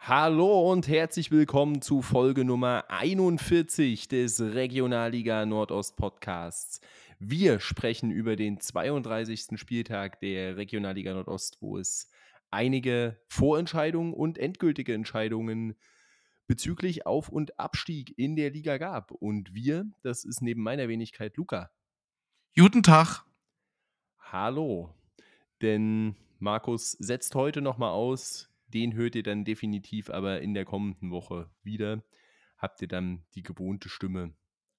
Hallo und herzlich willkommen zu Folge Nummer 41 des Regionalliga Nordost Podcasts. Wir sprechen über den 32. Spieltag der Regionalliga Nordost, wo es einige Vorentscheidungen und endgültige Entscheidungen bezüglich Auf- und Abstieg in der Liga gab. Und wir, das ist neben meiner Wenigkeit Luca. Guten Tag. Hallo. Denn Markus setzt heute nochmal aus. Den hört ihr dann definitiv aber in der kommenden Woche wieder. Habt ihr dann die gewohnte Stimme.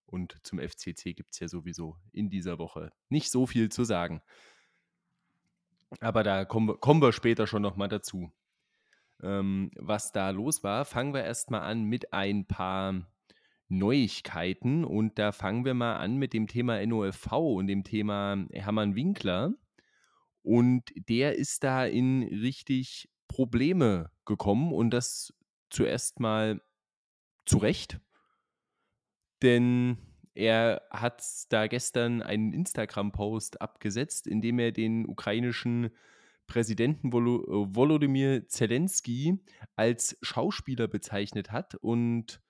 Und zum FCC gibt es ja sowieso in dieser Woche nicht so viel zu sagen. Aber da kommen wir, kommen wir später schon nochmal dazu. Ähm, was da los war, fangen wir erstmal an mit ein paar Neuigkeiten. Und da fangen wir mal an mit dem Thema NOFV und dem Thema Hermann Winkler. Und der ist da in richtig Probleme gekommen und das zuerst mal zu Recht. Denn er hat da gestern einen Instagram-Post abgesetzt, in dem er den ukrainischen Präsidenten Volo Volodymyr Zelensky als Schauspieler bezeichnet hat und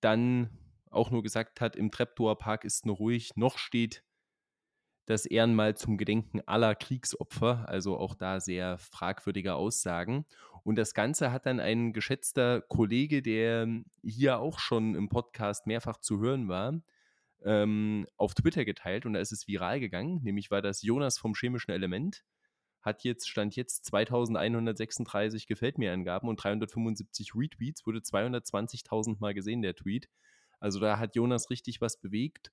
dann auch nur gesagt hat, im Treptower Park ist noch ruhig, noch steht das Ehrenmal zum Gedenken aller Kriegsopfer, also auch da sehr fragwürdige Aussagen. Und das Ganze hat dann ein geschätzter Kollege, der hier auch schon im Podcast mehrfach zu hören war, ähm, auf Twitter geteilt und da ist es viral gegangen. Nämlich war das Jonas vom chemischen Element. Hat jetzt, stand jetzt 2136 Gefällt mir Angaben und 375 Retweets, wurde 220.000 Mal gesehen, der Tweet. Also da hat Jonas richtig was bewegt.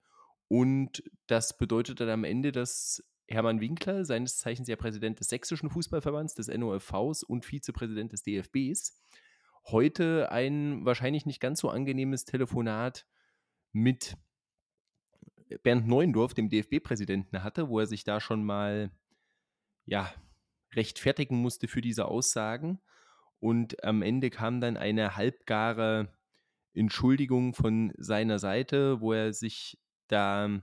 Und das bedeutet dann am Ende, dass Hermann Winkler, seines Zeichens ja Präsident des Sächsischen Fußballverbands, des NOFVs und Vizepräsident des DFBs, heute ein wahrscheinlich nicht ganz so angenehmes Telefonat mit Bernd Neuendorf, dem DFB-Präsidenten, hatte, wo er sich da schon mal ja, rechtfertigen musste für diese Aussagen. Und am Ende kam dann eine halbgare Entschuldigung von seiner Seite, wo er sich da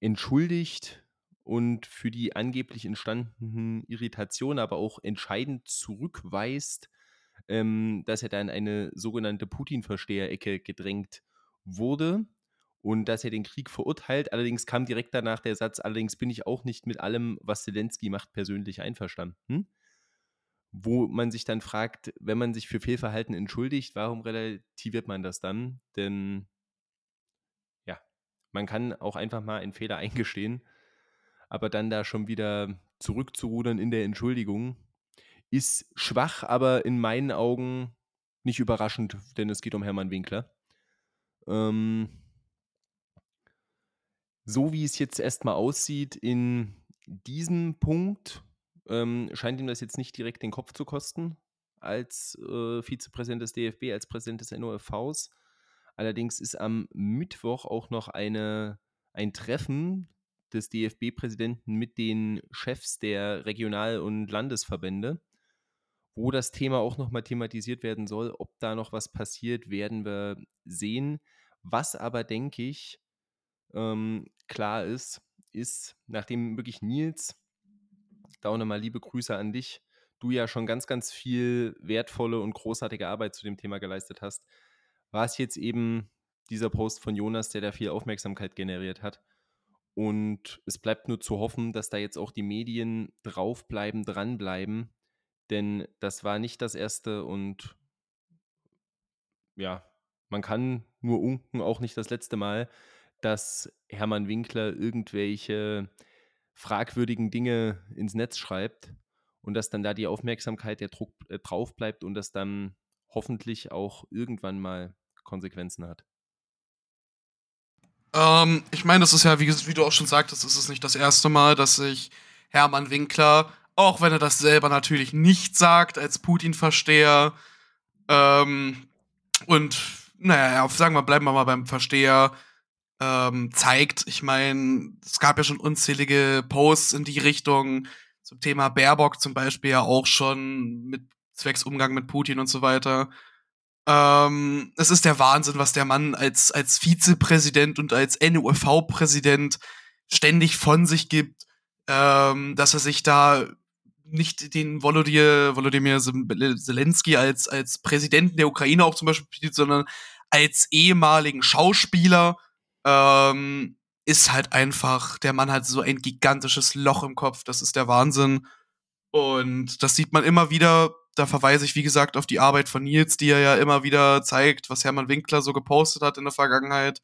entschuldigt und für die angeblich entstandenen Irritationen aber auch entscheidend zurückweist, ähm, dass er da in eine sogenannte Putin-Versteherecke gedrängt wurde und dass er den Krieg verurteilt. Allerdings kam direkt danach der Satz, allerdings bin ich auch nicht mit allem, was Zelensky macht, persönlich einverstanden. Wo man sich dann fragt, wenn man sich für Fehlverhalten entschuldigt, warum relativiert man das dann? Denn man kann auch einfach mal einen Fehler eingestehen, aber dann da schon wieder zurückzurudern in der Entschuldigung ist schwach, aber in meinen Augen nicht überraschend, denn es geht um Hermann Winkler. Ähm, so wie es jetzt erstmal aussieht, in diesem Punkt ähm, scheint ihm das jetzt nicht direkt den Kopf zu kosten, als äh, Vizepräsident des DFB, als Präsident des NOFVs. Allerdings ist am Mittwoch auch noch eine, ein Treffen des DFB-Präsidenten mit den Chefs der Regional- und Landesverbände, wo das Thema auch nochmal thematisiert werden soll. Ob da noch was passiert, werden wir sehen. Was aber, denke ich, ähm, klar ist, ist, nachdem wirklich Nils, da auch nochmal liebe Grüße an dich, du ja schon ganz, ganz viel wertvolle und großartige Arbeit zu dem Thema geleistet hast, war es jetzt eben dieser Post von Jonas, der da viel Aufmerksamkeit generiert hat. Und es bleibt nur zu hoffen, dass da jetzt auch die Medien draufbleiben, dranbleiben. Denn das war nicht das erste und ja, man kann nur unken, auch nicht das letzte Mal, dass Hermann Winkler irgendwelche fragwürdigen Dinge ins Netz schreibt und dass dann da die Aufmerksamkeit der Druck äh, drauf bleibt und das dann hoffentlich auch irgendwann mal Konsequenzen hat. Ähm, ich meine, das ist ja, wie, wie, du auch schon sagtest, ist es nicht das erste Mal, dass sich Hermann Winkler, auch wenn er das selber natürlich nicht sagt, als Putin-Versteher ähm, und, naja, sagen wir, bleiben wir mal beim Versteher, ähm, zeigt. Ich meine, es gab ja schon unzählige Posts in die Richtung zum Thema Baerbock zum Beispiel ja auch schon mit zwecks Umgang mit Putin und so weiter. Ähm, es ist der Wahnsinn, was der Mann als, als Vizepräsident und als NUV-Präsident ständig von sich gibt, ähm, dass er sich da nicht den Volodymyr, Volodymyr Zelensky als, als Präsidenten der Ukraine auch zum Beispiel, sondern als ehemaligen Schauspieler, ähm, ist halt einfach, der Mann hat so ein gigantisches Loch im Kopf, das ist der Wahnsinn. Und das sieht man immer wieder. Da verweise ich, wie gesagt, auf die Arbeit von Nils, die er ja immer wieder zeigt, was Hermann Winkler so gepostet hat in der Vergangenheit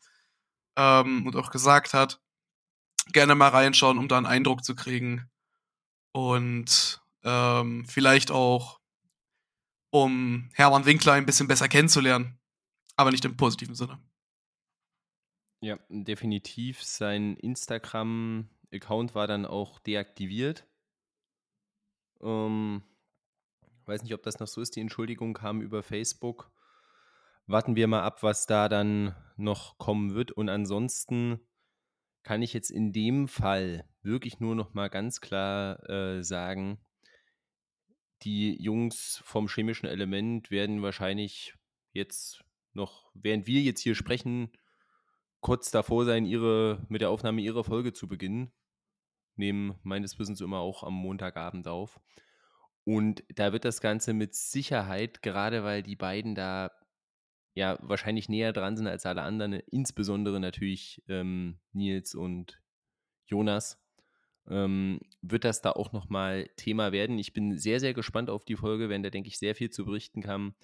ähm, und auch gesagt hat. Gerne mal reinschauen, um da einen Eindruck zu kriegen. Und ähm, vielleicht auch, um Hermann Winkler ein bisschen besser kennenzulernen. Aber nicht im positiven Sinne. Ja, definitiv. Sein Instagram-Account war dann auch deaktiviert. Ähm, weiß nicht, ob das noch so ist. Die Entschuldigung kam über Facebook. Warten wir mal ab, was da dann noch kommen wird. Und ansonsten kann ich jetzt in dem Fall wirklich nur noch mal ganz klar äh, sagen, die Jungs vom chemischen Element werden wahrscheinlich jetzt noch, während wir jetzt hier sprechen, kurz davor sein, ihre, mit der Aufnahme ihrer Folge zu beginnen. Nehmen meines Wissens immer auch am Montagabend auf. Und da wird das Ganze mit Sicherheit, gerade weil die beiden da ja wahrscheinlich näher dran sind als alle anderen, insbesondere natürlich ähm, Nils und Jonas, ähm, wird das da auch nochmal Thema werden. Ich bin sehr, sehr gespannt auf die Folge, wenn da, denke ich, sehr viel zu berichten kann.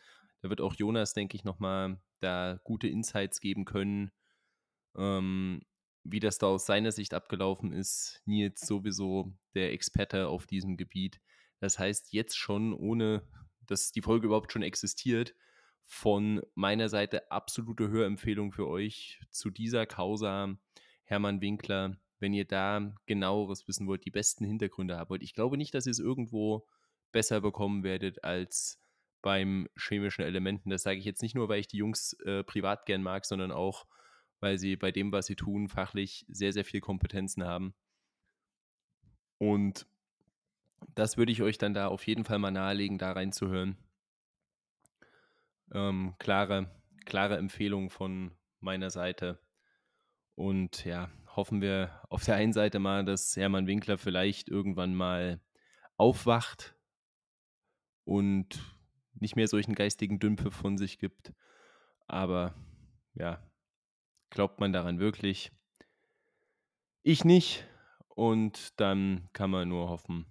Da wird auch Jonas, denke ich, nochmal da gute Insights geben können, ähm, wie das da aus seiner Sicht abgelaufen ist. Nils sowieso der Experte auf diesem Gebiet. Das heißt, jetzt schon, ohne dass die Folge überhaupt schon existiert, von meiner Seite absolute Hörempfehlung für euch zu dieser Causa Hermann Winkler, wenn ihr da genaueres wissen wollt, die besten Hintergründe haben wollt. Ich glaube nicht, dass ihr es irgendwo besser bekommen werdet als beim chemischen Elementen. Das sage ich jetzt nicht nur, weil ich die Jungs äh, privat gern mag, sondern auch, weil sie bei dem, was sie tun, fachlich sehr, sehr viel Kompetenzen haben. Und das würde ich euch dann da auf jeden Fall mal nahelegen, da reinzuhören. Ähm, klare, klare Empfehlung von meiner Seite. Und ja, hoffen wir auf der einen Seite mal, dass Hermann Winkler vielleicht irgendwann mal aufwacht und nicht mehr solchen geistigen Dümpfe von sich gibt. Aber ja, glaubt man daran wirklich? Ich nicht. Und dann kann man nur hoffen,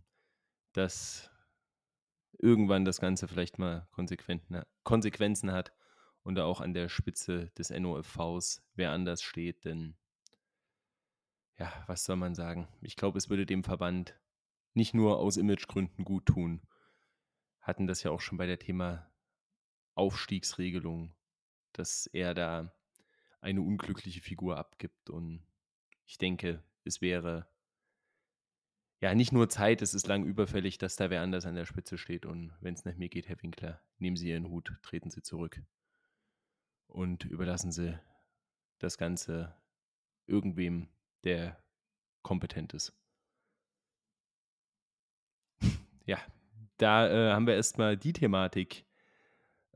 dass irgendwann das Ganze vielleicht mal Konsequenzen hat und auch an der Spitze des NOFVs wer anders steht, denn ja, was soll man sagen? Ich glaube, es würde dem Verband nicht nur aus Imagegründen gut tun. Hatten das ja auch schon bei der Thema Aufstiegsregelung, dass er da eine unglückliche Figur abgibt und ich denke, es wäre ja, nicht nur Zeit, es ist lang überfällig, dass da wer anders an der Spitze steht. Und wenn es nach mir geht, Herr Winkler, nehmen Sie Ihren Hut, treten Sie zurück und überlassen Sie das Ganze irgendwem, der kompetent ist. ja, da äh, haben wir erstmal die Thematik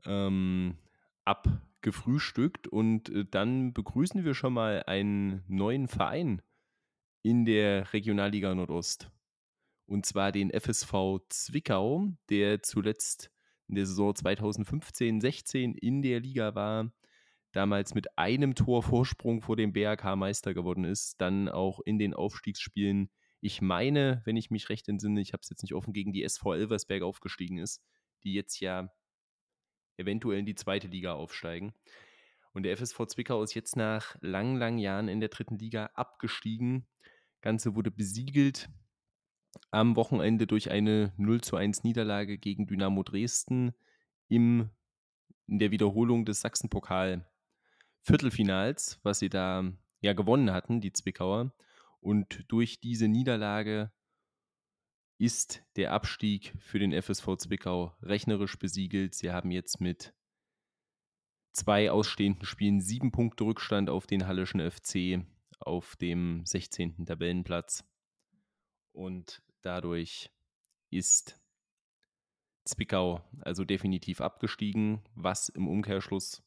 ähm, abgefrühstückt und äh, dann begrüßen wir schon mal einen neuen Verein in der Regionalliga Nordost. Und zwar den FSV Zwickau, der zuletzt in der Saison 2015-16 in der Liga war, damals mit einem Tor Vorsprung vor dem BRK Meister geworden ist, dann auch in den Aufstiegsspielen, ich meine, wenn ich mich recht entsinne, ich habe es jetzt nicht offen, gegen die SV Elversberg aufgestiegen ist, die jetzt ja eventuell in die zweite Liga aufsteigen. Und der FSV Zwickau ist jetzt nach langen, langen Jahren in der dritten Liga abgestiegen. Ganze wurde besiegelt am Wochenende durch eine 0 zu 1 Niederlage gegen Dynamo Dresden im, in der Wiederholung des Sachsenpokal Viertelfinals, was sie da ja gewonnen hatten, die Zwickauer. Und durch diese Niederlage ist der Abstieg für den FSV Zwickau rechnerisch besiegelt. Sie haben jetzt mit zwei ausstehenden Spielen sieben Punkte Rückstand auf den Hallischen FC auf dem 16. Tabellenplatz. Und dadurch ist Zwickau also definitiv abgestiegen, was im Umkehrschluss,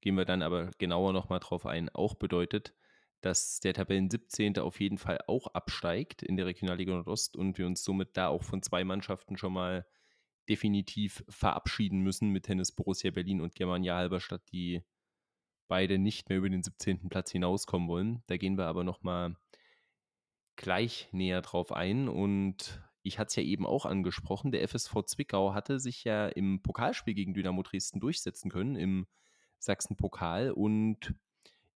gehen wir dann aber genauer nochmal drauf ein, auch bedeutet, dass der Tabellen 17. auf jeden Fall auch absteigt in der Regionalliga Nordost und wir uns somit da auch von zwei Mannschaften schon mal definitiv verabschieden müssen mit Tennis Borussia Berlin und Germania Halberstadt, die beide nicht mehr über den 17. Platz hinauskommen wollen. Da gehen wir aber nochmal gleich näher drauf ein und ich hatte es ja eben auch angesprochen, der FSV Zwickau hatte sich ja im Pokalspiel gegen Dynamo Dresden durchsetzen können, im Sachsen-Pokal. Und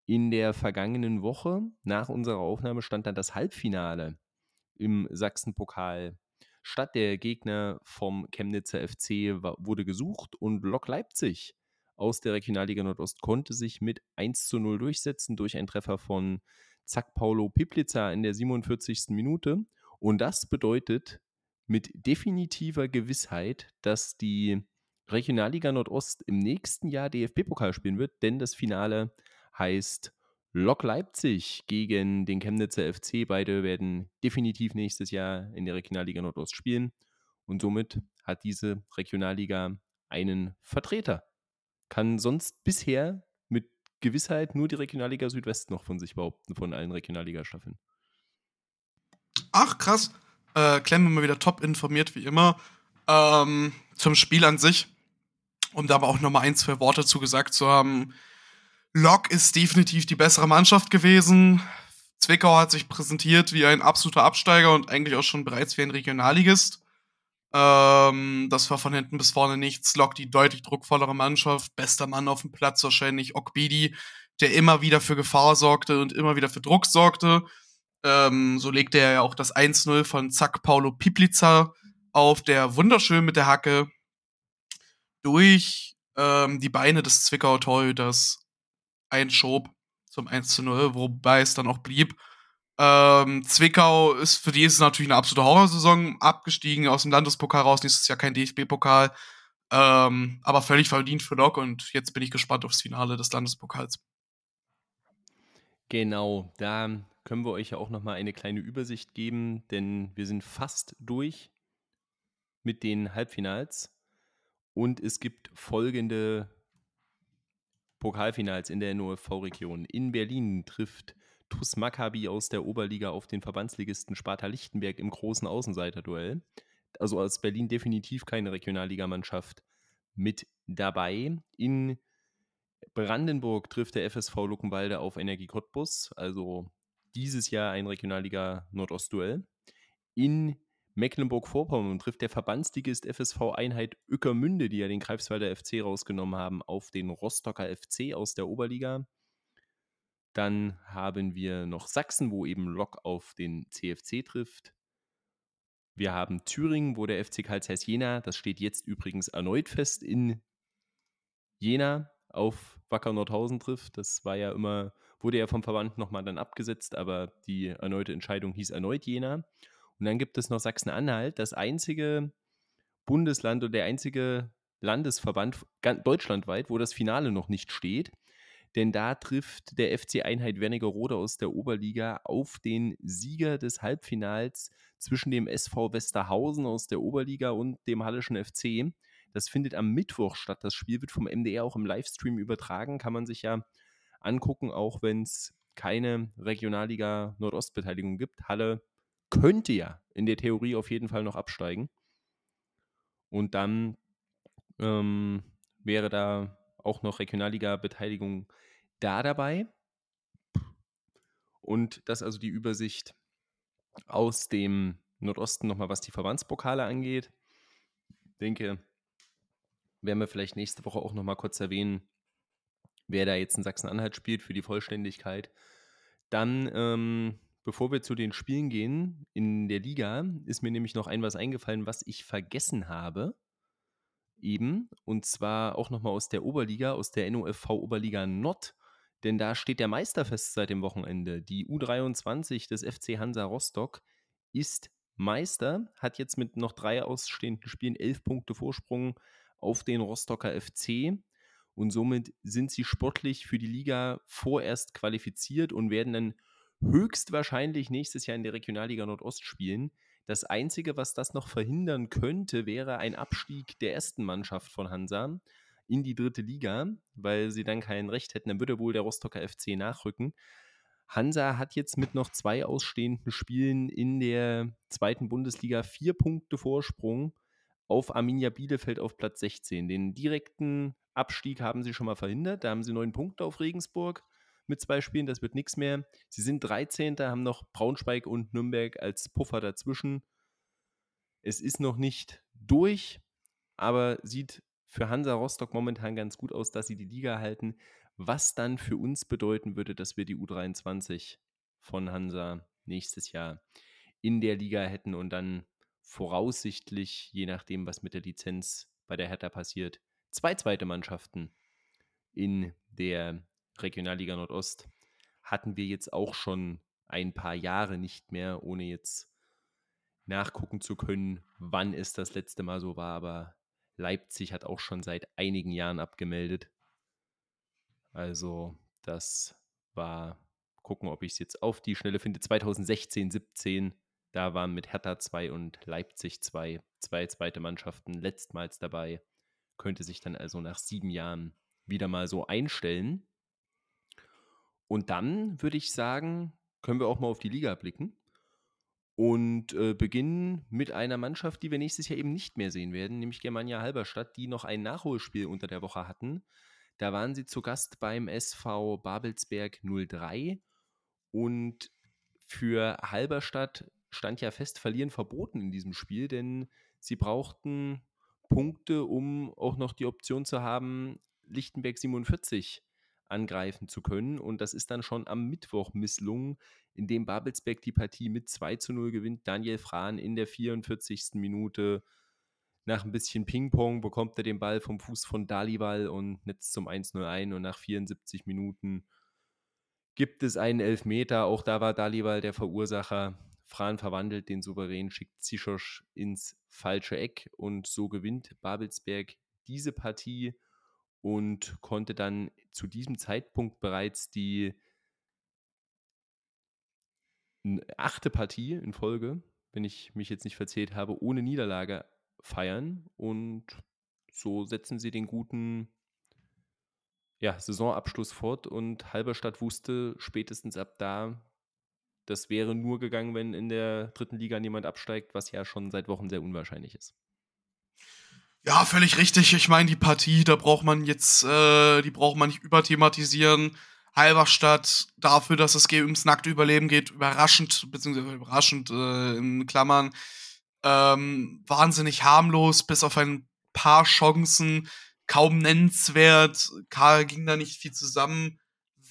in der vergangenen Woche, nach unserer Aufnahme, stand dann das Halbfinale im Sachsen-Pokal statt. Der Gegner vom Chemnitzer FC wurde gesucht und Lok Leipzig aus der Regionalliga Nordost konnte sich mit 1 zu 0 durchsetzen durch einen Treffer von Zack Paulo Piplica in der 47. Minute. Und das bedeutet mit definitiver Gewissheit, dass die Regionalliga Nordost im nächsten Jahr DFB-Pokal spielen wird, denn das Finale heißt Lok Leipzig gegen den Chemnitzer FC. Beide werden definitiv nächstes Jahr in der Regionalliga Nordost spielen. Und somit hat diese Regionalliga einen Vertreter. Kann sonst bisher Gewissheit nur die Regionalliga Südwest noch von sich behaupten, von allen Regionalliga-Staffeln. Ach, krass. Äh, Clem immer wieder top informiert, wie immer. Ähm, zum Spiel an sich, um da aber auch nochmal ein, zwei Worte zu gesagt zu haben. Lok ist definitiv die bessere Mannschaft gewesen. Zwickau hat sich präsentiert wie ein absoluter Absteiger und eigentlich auch schon bereits wie ein Regionalligist. Ähm, das war von hinten bis vorne nichts. Lok die deutlich druckvollere Mannschaft. Bester Mann auf dem Platz wahrscheinlich Okbidi, der immer wieder für Gefahr sorgte und immer wieder für Druck sorgte. Ähm, so legte er ja auch das 1-0 von Zack Paulo Piplica auf, der wunderschön mit der Hacke durch ähm, die Beine des Zwickauer Torhüters einschob zum 1-0, wobei es dann auch blieb. Ähm, Zwickau ist für die ist es natürlich eine absolute Horrorsaison, abgestiegen aus dem Landespokal raus, nächstes Jahr kein DFB-Pokal. Ähm, aber völlig verdient für Lok und jetzt bin ich gespannt aufs Finale des Landespokals. Genau, da können wir euch ja auch nochmal eine kleine Übersicht geben, denn wir sind fast durch mit den Halbfinals und es gibt folgende Pokalfinals in der NOFV-Region. In Berlin trifft TuS Maccabi aus der Oberliga auf den Verbandsligisten Sparta Lichtenberg im großen Außenseiterduell. Also aus Berlin definitiv keine Regionalligamannschaft mit dabei. In Brandenburg trifft der FSV Luckenwalde auf Energie Cottbus, also dieses Jahr ein Regionalliga Nordostduell. In Mecklenburg-Vorpommern trifft der Verbandsligist FSV Einheit Ueckermünde, die ja den Greifswalder FC rausgenommen haben, auf den Rostocker FC aus der Oberliga. Dann haben wir noch Sachsen, wo eben Lok auf den CFC trifft. Wir haben Thüringen, wo der FC Karl Zeiss Jena, das steht jetzt übrigens erneut fest, in Jena auf Wacker Nordhausen trifft. Das war ja immer, wurde ja vom Verband nochmal dann abgesetzt, aber die erneute Entscheidung hieß erneut Jena. Und dann gibt es noch Sachsen-Anhalt, das einzige Bundesland oder der einzige Landesverband deutschlandweit, wo das Finale noch nicht steht. Denn da trifft der FC Einheit Wernigerode aus der Oberliga auf den Sieger des Halbfinals zwischen dem SV Westerhausen aus der Oberliga und dem Hallischen FC. Das findet am Mittwoch statt. Das Spiel wird vom MDR auch im Livestream übertragen. Kann man sich ja angucken, auch wenn es keine Regionalliga Nordostbeteiligung gibt. Halle könnte ja in der Theorie auf jeden Fall noch absteigen. Und dann ähm, wäre da auch noch Regionalliga-Beteiligung da dabei. Und das also die Übersicht aus dem Nordosten nochmal, was die Verbandspokale angeht. Ich denke, werden wir vielleicht nächste Woche auch nochmal kurz erwähnen, wer da jetzt in Sachsen-Anhalt spielt für die Vollständigkeit. Dann, ähm, bevor wir zu den Spielen gehen in der Liga, ist mir nämlich noch ein was eingefallen, was ich vergessen habe. Eben, und zwar auch nochmal aus der Oberliga, aus der NOFV Oberliga Nord. Denn da steht der Meister fest seit dem Wochenende. Die U23 des FC Hansa Rostock ist Meister, hat jetzt mit noch drei ausstehenden Spielen elf Punkte Vorsprung auf den Rostocker FC und somit sind sie sportlich für die Liga vorerst qualifiziert und werden dann höchstwahrscheinlich nächstes Jahr in der Regionalliga Nordost spielen. Das Einzige, was das noch verhindern könnte, wäre ein Abstieg der ersten Mannschaft von Hansa in die dritte Liga, weil sie dann kein Recht hätten. Dann würde wohl der Rostocker FC nachrücken. Hansa hat jetzt mit noch zwei ausstehenden Spielen in der zweiten Bundesliga vier Punkte Vorsprung auf Arminia Bielefeld auf Platz 16. Den direkten Abstieg haben sie schon mal verhindert. Da haben sie neun Punkte auf Regensburg mit zwei Spielen. Das wird nichts mehr. Sie sind 13. haben noch Braunschweig und Nürnberg als Puffer dazwischen. Es ist noch nicht durch, aber sieht für Hansa Rostock momentan ganz gut aus, dass sie die Liga halten. Was dann für uns bedeuten würde, dass wir die U23 von Hansa nächstes Jahr in der Liga hätten und dann voraussichtlich, je nachdem, was mit der Lizenz bei der Hertha passiert, zwei zweite Mannschaften in der Regionalliga Nordost hatten wir jetzt auch schon ein paar Jahre nicht mehr, ohne jetzt nachgucken zu können, wann es das letzte Mal so war. Aber Leipzig hat auch schon seit einigen Jahren abgemeldet. Also das war, gucken, ob ich es jetzt auf die Schnelle finde, 2016, 17. Da waren mit Hertha 2 und Leipzig 2 zwei zweite Mannschaften letztmals dabei. Könnte sich dann also nach sieben Jahren wieder mal so einstellen. Und dann würde ich sagen, können wir auch mal auf die Liga blicken und äh, beginnen mit einer Mannschaft, die wir nächstes Jahr eben nicht mehr sehen werden, nämlich Germania Halberstadt, die noch ein Nachholspiel unter der Woche hatten. Da waren sie zu Gast beim SV Babelsberg 03 und für Halberstadt stand ja fest, verlieren verboten in diesem Spiel, denn sie brauchten Punkte, um auch noch die Option zu haben, Lichtenberg 47 angreifen zu können. Und das ist dann schon am Mittwoch misslungen, indem Babelsberg die Partie mit 2 zu 0 gewinnt. Daniel Frahn in der 44. Minute nach ein bisschen Ping-Pong bekommt er den Ball vom Fuß von Dalibal und netzt zum 1-0 ein. Und nach 74 Minuten gibt es einen Elfmeter. Auch da war Dalibal der Verursacher. Fran verwandelt den Souverän, schickt Zischosch ins falsche Eck und so gewinnt Babelsberg diese Partie und konnte dann zu diesem Zeitpunkt bereits die achte Partie in Folge, wenn ich mich jetzt nicht verzählt habe, ohne Niederlage feiern und so setzen sie den guten ja, Saisonabschluss fort und Halberstadt wusste spätestens ab da, das wäre nur gegangen, wenn in der dritten Liga niemand absteigt, was ja schon seit Wochen sehr unwahrscheinlich ist. Ja, völlig richtig. Ich meine, die Partie, da braucht man jetzt, äh, die braucht man nicht überthematisieren. Halberstadt dafür, dass es ums nackte Überleben geht, überraschend, beziehungsweise überraschend äh, in Klammern, ähm, wahnsinnig harmlos, bis auf ein paar Chancen, kaum nennenswert. Karl ging da nicht viel zusammen.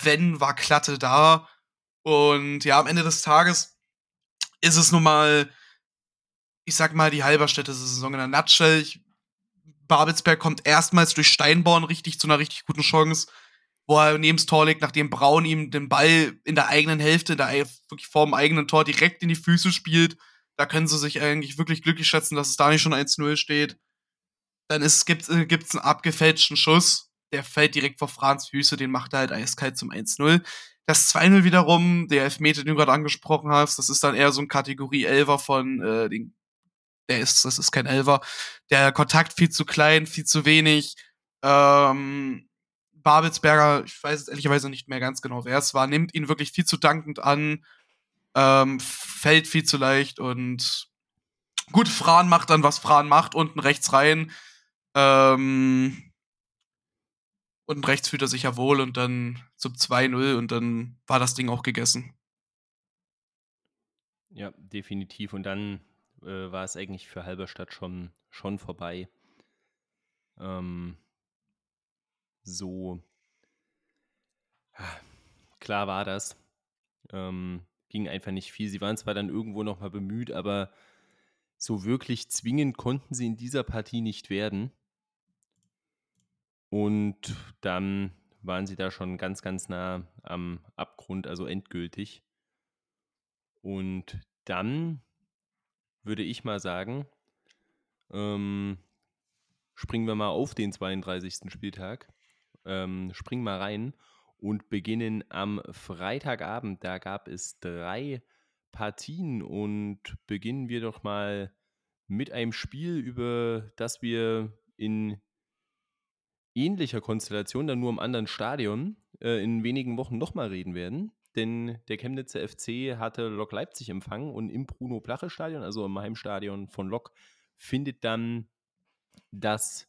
Wenn, war Klatte da. Und ja, am Ende des Tages ist es nun mal, ich sag mal, die Halberstädte Saison in der Nutshell. Ich, Babelsberg kommt erstmals durch Steinborn richtig zu einer richtig guten Chance, wo er neben Tor legt, nachdem Braun ihm den Ball in der eigenen Hälfte, da wirklich vor dem eigenen Tor direkt in die Füße spielt. Da können sie sich eigentlich wirklich glücklich schätzen, dass es da nicht schon 1-0 steht. Dann gibt es äh, einen abgefälschten Schuss, der fällt direkt vor Frans Füße, den macht er halt eiskalt zum 1-0. Das 2-0 wiederum, der Elfmeter, den du gerade angesprochen hast, das ist dann eher so ein Kategorie 11er von äh, den, der ist, das ist kein Elfer. Der Kontakt viel zu klein, viel zu wenig. Ähm, Babelsberger, ich weiß jetzt ehrlicherweise nicht mehr ganz genau, wer es war, nimmt ihn wirklich viel zu dankend an, ähm, fällt viel zu leicht und gut, Fran macht dann, was Fran macht, unten rechts rein. Ähm, und rechts fühlt er sich ja wohl und dann zum 2-0 und dann war das Ding auch gegessen. Ja, definitiv. Und dann äh, war es eigentlich für Halberstadt schon, schon vorbei. Ähm, so klar war das. Ähm, ging einfach nicht viel. Sie waren zwar dann irgendwo nochmal bemüht, aber so wirklich zwingend konnten sie in dieser Partie nicht werden. Und dann waren sie da schon ganz, ganz nah am Abgrund, also endgültig. Und dann würde ich mal sagen, ähm, springen wir mal auf den 32. Spieltag, ähm, springen mal rein und beginnen am Freitagabend. Da gab es drei Partien und beginnen wir doch mal mit einem Spiel, über das wir in ähnlicher Konstellation, dann nur im anderen Stadion, äh, in wenigen Wochen nochmal reden werden. Denn der Chemnitzer FC hatte Lok Leipzig empfangen und im Bruno-Plache-Stadion, also im Heimstadion von Lok, findet dann das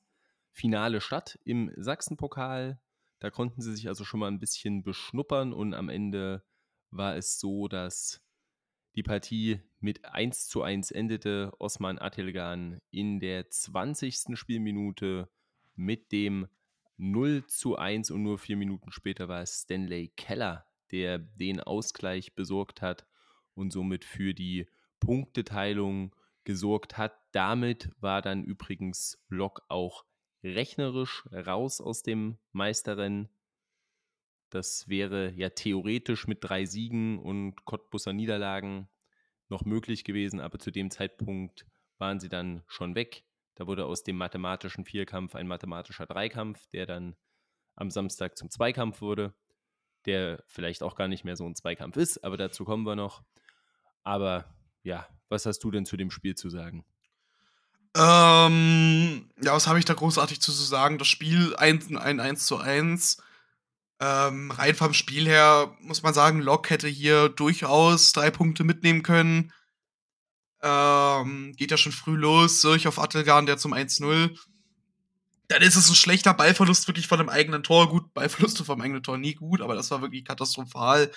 Finale statt im Sachsenpokal. Da konnten sie sich also schon mal ein bisschen beschnuppern und am Ende war es so, dass die Partie mit 1 zu 1 endete. Osman Atilgan in der 20. Spielminute mit dem 0 zu 1 und nur vier Minuten später war es Stanley Keller, der den Ausgleich besorgt hat und somit für die Punkteteilung gesorgt hat. Damit war dann übrigens Lok auch rechnerisch raus aus dem Meisterrennen. Das wäre ja theoretisch mit drei Siegen und Cottbusser Niederlagen noch möglich gewesen, aber zu dem Zeitpunkt waren sie dann schon weg. Da wurde aus dem mathematischen Vierkampf ein mathematischer Dreikampf, der dann am Samstag zum Zweikampf wurde, der vielleicht auch gar nicht mehr so ein Zweikampf ist, aber dazu kommen wir noch. Aber ja, was hast du denn zu dem Spiel zu sagen? Ähm, ja, was habe ich da großartig zu sagen? Das Spiel ein, ein 1 zu 1 ähm, rein vom Spiel her muss man sagen, Lok hätte hier durchaus drei Punkte mitnehmen können. Ähm, geht ja schon früh los, Sirch auf Attelgarn, der zum 1-0. Dann ist es ein schlechter Ballverlust wirklich von dem eigenen Tor. Gut, Ballverluste vom eigenen Tor nie gut, aber das war wirklich katastrophal.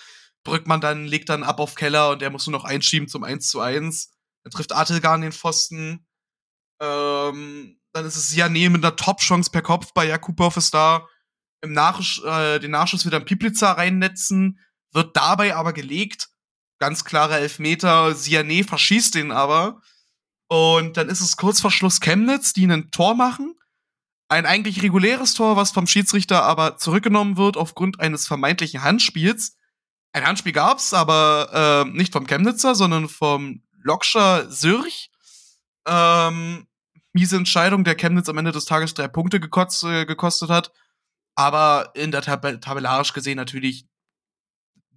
Brückmann dann legt dann ab auf Keller und der muss nur noch einschieben zum 1 zu 1. Er trifft Attelgarn den Pfosten. Ähm, dann ist es Jané mit einer Top-Chance per Kopf bei Jakubov ist da im Nachsch äh, den Nachschuss wieder in Piplica reinnetzen, wird dabei aber gelegt. Ganz klarer Elfmeter. Siane verschießt den aber. Und dann ist es kurz vor Schluss Chemnitz, die ein Tor machen. Ein eigentlich reguläres Tor, was vom Schiedsrichter aber zurückgenommen wird aufgrund eines vermeintlichen Handspiels. Ein Handspiel gab's, aber äh, nicht vom Chemnitzer, sondern vom Lokscher Sürch. Ähm, miese Entscheidung, der Chemnitz am Ende des Tages drei Punkte gekotzt, äh, gekostet hat aber in der Tab tabellarisch gesehen natürlich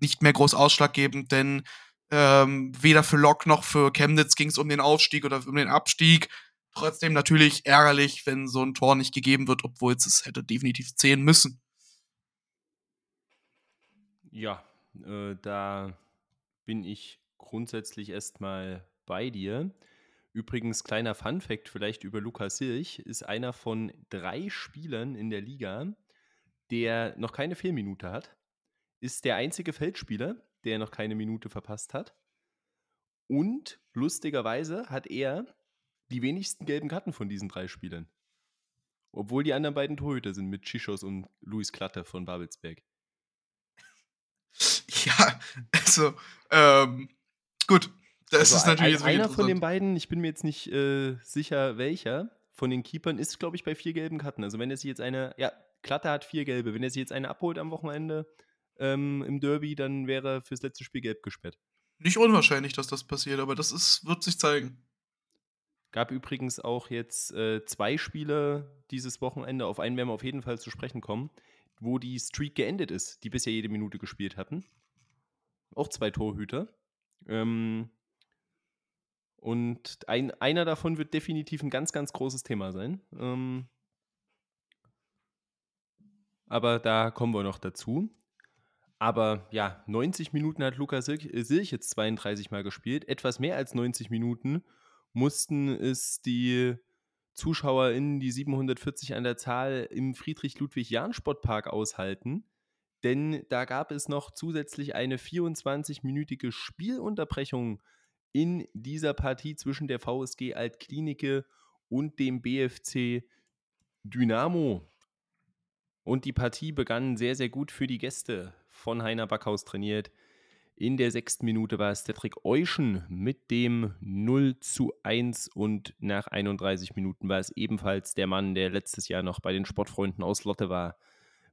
nicht mehr groß ausschlaggebend, denn ähm, weder für Lok noch für Chemnitz ging es um den Aufstieg oder um den Abstieg. Trotzdem natürlich ärgerlich, wenn so ein Tor nicht gegeben wird, obwohl es es hätte definitiv zählen müssen. Ja, äh, da bin ich grundsätzlich erstmal bei dir. Übrigens, kleiner Fun-Fact vielleicht über Lukas Silch, ist einer von drei Spielern in der Liga, der noch keine Fehlminute hat, ist der einzige Feldspieler, der noch keine Minute verpasst hat. Und lustigerweise hat er die wenigsten gelben Karten von diesen drei Spielern. Obwohl die anderen beiden Torhüter sind mit Chichos und Luis Klatte von Babelsberg. Ja, also, ähm, gut. Das also ist natürlich ein, Einer von den beiden, ich bin mir jetzt nicht äh, sicher welcher, von den Keepern ist, glaube ich, bei vier gelben Karten. Also wenn es jetzt eine, ja, Klatte hat vier gelbe. Wenn er sich jetzt eine abholt am Wochenende ähm, im Derby, dann wäre er fürs letzte Spiel gelb gesperrt. Nicht unwahrscheinlich, dass das passiert, aber das ist, wird sich zeigen. Gab übrigens auch jetzt äh, zwei Spiele dieses Wochenende, auf einen werden wir auf jeden Fall zu sprechen kommen, wo die Streak geendet ist, die bisher jede Minute gespielt hatten. Auch zwei Torhüter. Ähm, und ein, einer davon wird definitiv ein ganz, ganz großes Thema sein. Ähm, aber da kommen wir noch dazu. Aber ja, 90 Minuten hat Lukas Silch jetzt 32 Mal gespielt. Etwas mehr als 90 Minuten mussten es die ZuschauerInnen, die 740 an der Zahl, im Friedrich-Ludwig-Jahn-Sportpark aushalten. Denn da gab es noch zusätzlich eine 24-minütige Spielunterbrechung in dieser Partie zwischen der VSG Altklinike und dem BFC Dynamo. Und die Partie begann sehr, sehr gut für die Gäste von Heiner Backhaus trainiert. In der sechsten Minute war es Cedric Euschen mit dem 0 zu 1 und nach 31 Minuten war es ebenfalls der Mann, der letztes Jahr noch bei den Sportfreunden aus Lotte war,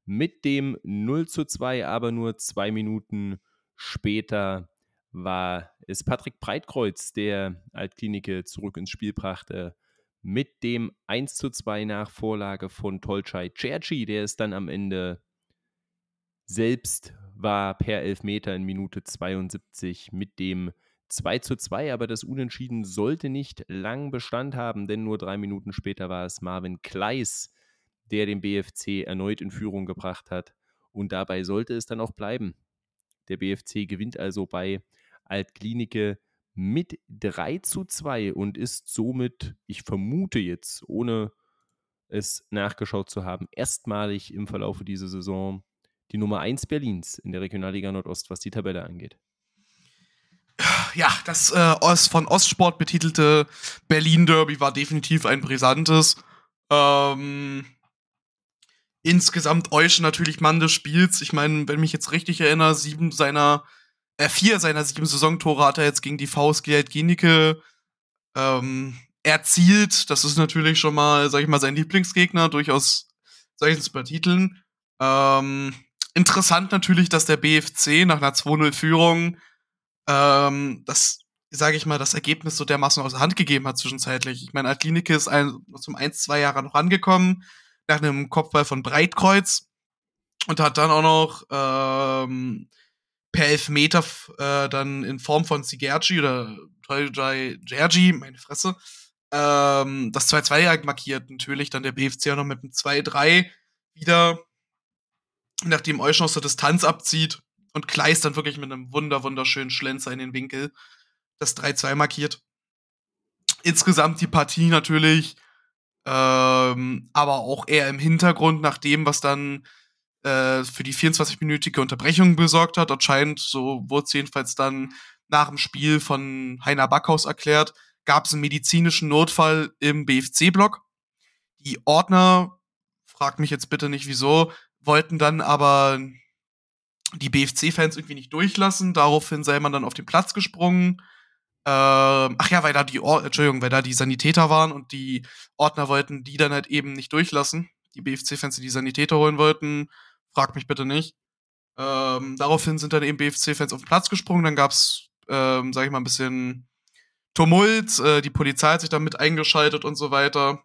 mit dem 0 zu 2, aber nur zwei Minuten später war es Patrick Breitkreuz, der Altklinike zurück ins Spiel brachte mit dem 1 zu 2 nach Vorlage von Tolchai Cerci, der es dann am Ende selbst war per Elfmeter in Minute 72 mit dem 2 zu 2, aber das Unentschieden sollte nicht lang Bestand haben, denn nur drei Minuten später war es Marvin Kleis, der den BFC erneut in Führung gebracht hat. Und dabei sollte es dann auch bleiben. Der BFC gewinnt also bei Altklinike mit 3 zu 2 und ist somit, ich vermute jetzt, ohne es nachgeschaut zu haben, erstmalig im Verlauf dieser Saison die Nummer 1 Berlins in der Regionalliga Nordost, was die Tabelle angeht. Ja, das äh, von Ostsport betitelte Berlin Derby war definitiv ein brisantes. Ähm, insgesamt euch natürlich Mann des Spiels. Ich meine, wenn mich jetzt richtig erinnere, sieben seiner, äh, vier seiner sieben Saisontore hat er jetzt gegen die VSG Genike ähm, erzielt. Das ist natürlich schon mal, sag ich mal, sein Lieblingsgegner, durchaus solchen zu betiteln. Ähm, interessant natürlich, dass der BFC nach einer 2-0-Führung ähm, das, sage ich mal, das Ergebnis so dermaßen aus der Hand gegeben hat zwischenzeitlich. Ich meine, Altlinike ist ein, zum 1, 2 Jahre noch angekommen, nach einem Kopfball von Breitkreuz und hat dann auch noch ähm, per Elfmeter äh, dann in Form von Sigerci oder Gergi, meine Fresse, ähm, das 2-2 markiert. Natürlich dann der BFC auch noch mit einem 2-3 wieder, nachdem Eusch aus der Distanz abzieht und Kleis dann wirklich mit einem wunder wunderschönen Schlenzer in den Winkel das 3-2 markiert. Insgesamt die Partie natürlich, ähm, aber auch eher im Hintergrund nach dem, was dann äh, für die 24-minütige Unterbrechung besorgt hat. Anscheinend, so wurde es jedenfalls dann nach dem Spiel von Heiner Backhaus erklärt, gab es einen medizinischen Notfall im BFC-Block. Die Ordner, fragt mich jetzt bitte nicht wieso, wollten dann aber die BFC-Fans irgendwie nicht durchlassen. Daraufhin sei man dann auf den Platz gesprungen. Ähm, ach ja, weil da die Or Entschuldigung, weil da die Sanitäter waren und die Ordner wollten die dann halt eben nicht durchlassen. Die BFC-Fans, die die Sanitäter holen wollten, fragt mich bitte nicht. Ähm, daraufhin sind dann eben BFC-Fans auf den Platz gesprungen. Dann gab's, ähm, sag ich mal, ein bisschen Tumult. Äh, die Polizei hat sich dann mit eingeschaltet und so weiter.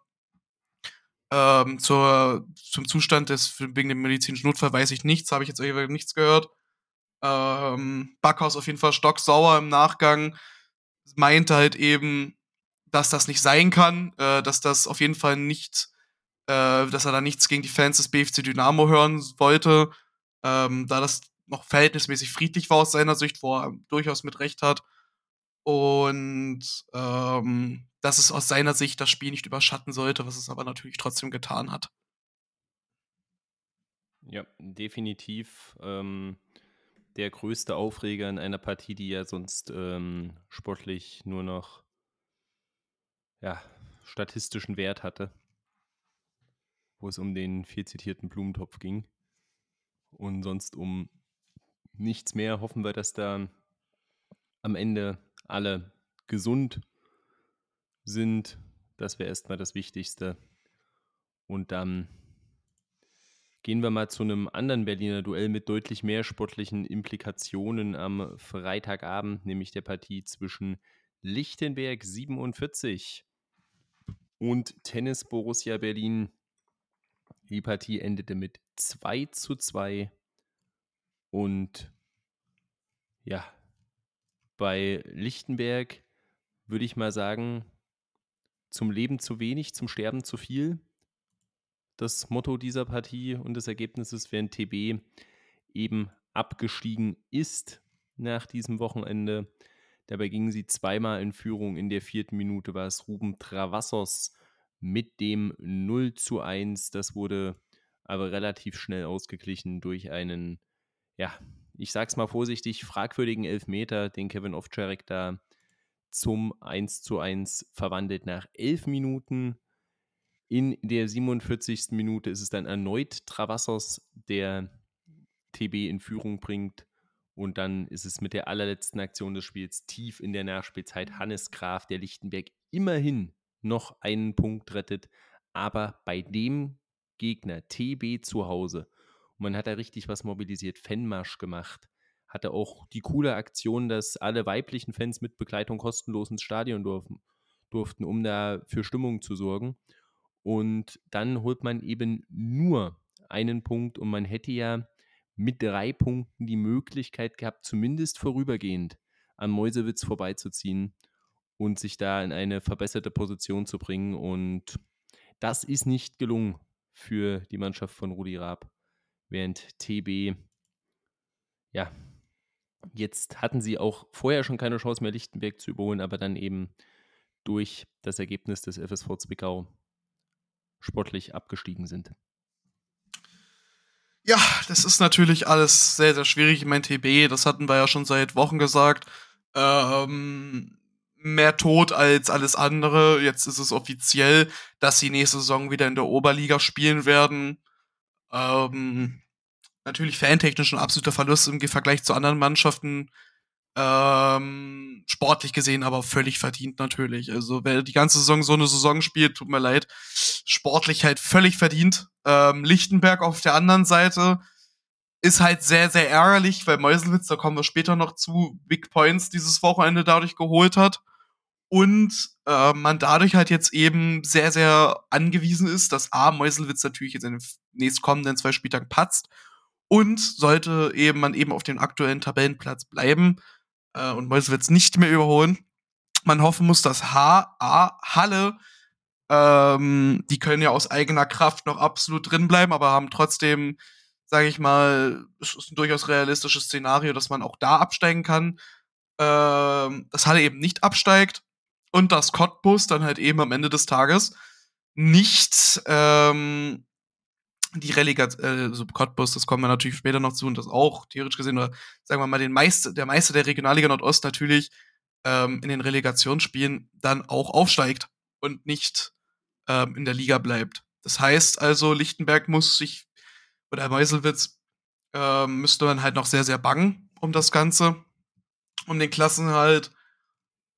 Ähm, zur, zum Zustand des wegen dem medizinischen Notfall weiß ich nichts, habe ich jetzt nichts gehört. Ähm, Backhaus auf jeden Fall stocksauer im Nachgang. Meinte halt eben, dass das nicht sein kann, äh, dass das auf jeden Fall nicht, äh, dass er da nichts gegen die Fans des BFC Dynamo hören wollte, ähm, da das noch verhältnismäßig friedlich war aus seiner Sicht, wo er durchaus mit Recht hat. Und ähm, dass es aus seiner Sicht das Spiel nicht überschatten sollte, was es aber natürlich trotzdem getan hat. Ja, definitiv ähm, der größte Aufreger in einer Partie, die ja sonst ähm, sportlich nur noch ja, statistischen Wert hatte, wo es um den viel zitierten Blumentopf ging und sonst um nichts mehr. Hoffen wir, dass da am Ende alle gesund sind. Das wäre erstmal das Wichtigste. Und dann gehen wir mal zu einem anderen Berliner Duell mit deutlich mehr sportlichen Implikationen am Freitagabend, nämlich der Partie zwischen Lichtenberg 47 und Tennis Borussia Berlin. Die Partie endete mit 2 zu 2 und ja, bei Lichtenberg würde ich mal sagen, zum Leben zu wenig, zum Sterben zu viel. Das Motto dieser Partie und des Ergebnisses, während TB eben abgestiegen ist nach diesem Wochenende. Dabei gingen sie zweimal in Führung. In der vierten Minute war es Ruben Travassos mit dem 0 zu 1. Das wurde aber relativ schnell ausgeglichen durch einen, ja, ich sag's mal vorsichtig, fragwürdigen Elfmeter, den Kevin Ovtcharek da zum 1 zu 1 verwandelt nach 11 Minuten. In der 47. Minute ist es dann erneut Travassos, der TB in Führung bringt. Und dann ist es mit der allerletzten Aktion des Spiels tief in der Nachspielzeit Hannes Graf, der Lichtenberg immerhin noch einen Punkt rettet. Aber bei dem Gegner TB zu Hause und man hat da richtig was mobilisiert, Fanmarsch gemacht. Hatte auch die coole Aktion, dass alle weiblichen Fans mit Begleitung kostenlos ins Stadion durften, durften um da für Stimmung zu sorgen. Und dann holt man eben nur einen Punkt und man hätte ja mit drei Punkten die Möglichkeit gehabt, zumindest vorübergehend an Mäusewitz vorbeizuziehen und sich da in eine verbesserte Position zu bringen. Und das ist nicht gelungen für die Mannschaft von Rudi Raab während TB ja Jetzt hatten sie auch vorher schon keine Chance mehr, Lichtenberg zu überholen, aber dann eben durch das Ergebnis des FSV Zwickau sportlich abgestiegen sind. Ja, das ist natürlich alles sehr, sehr schwierig. Mein TB, das hatten wir ja schon seit Wochen gesagt. Ähm, mehr tot als alles andere. Jetzt ist es offiziell, dass sie nächste Saison wieder in der Oberliga spielen werden. Ähm, natürlich fantechnisch ein absoluter Verlust im Vergleich zu anderen Mannschaften. Ähm, sportlich gesehen aber völlig verdient natürlich. Also wer die ganze Saison so eine Saison spielt, tut mir leid, sportlich halt völlig verdient. Ähm, Lichtenberg auf der anderen Seite ist halt sehr, sehr ärgerlich, weil Meuselwitz, da kommen wir später noch zu, Big Points dieses Wochenende dadurch geholt hat. Und äh, man dadurch halt jetzt eben sehr, sehr angewiesen ist, dass A, Meuselwitz natürlich jetzt in den nächstkommenden zwei Spieltagen patzt und sollte eben man eben auf dem aktuellen Tabellenplatz bleiben äh, und Meuselwitz nicht mehr überholen, man hoffen muss, dass H, A, Halle, ähm, die können ja aus eigener Kraft noch absolut drin bleiben, aber haben trotzdem, sage ich mal, es ist ein durchaus realistisches Szenario, dass man auch da absteigen kann. Ähm, dass Halle eben nicht absteigt und dass Cottbus dann halt eben am Ende des Tages nicht ähm, die Relegation, äh, also Cottbus, das kommen wir natürlich später noch zu und das auch theoretisch gesehen, oder sagen wir mal, den Meister, der Meister der Regionalliga Nordost natürlich ähm, in den Relegationsspielen dann auch aufsteigt und nicht ähm, in der Liga bleibt. Das heißt also, Lichtenberg muss sich, oder Meuselwitz, ähm, müsste man halt noch sehr, sehr bangen um das Ganze, um den Klassenhalt.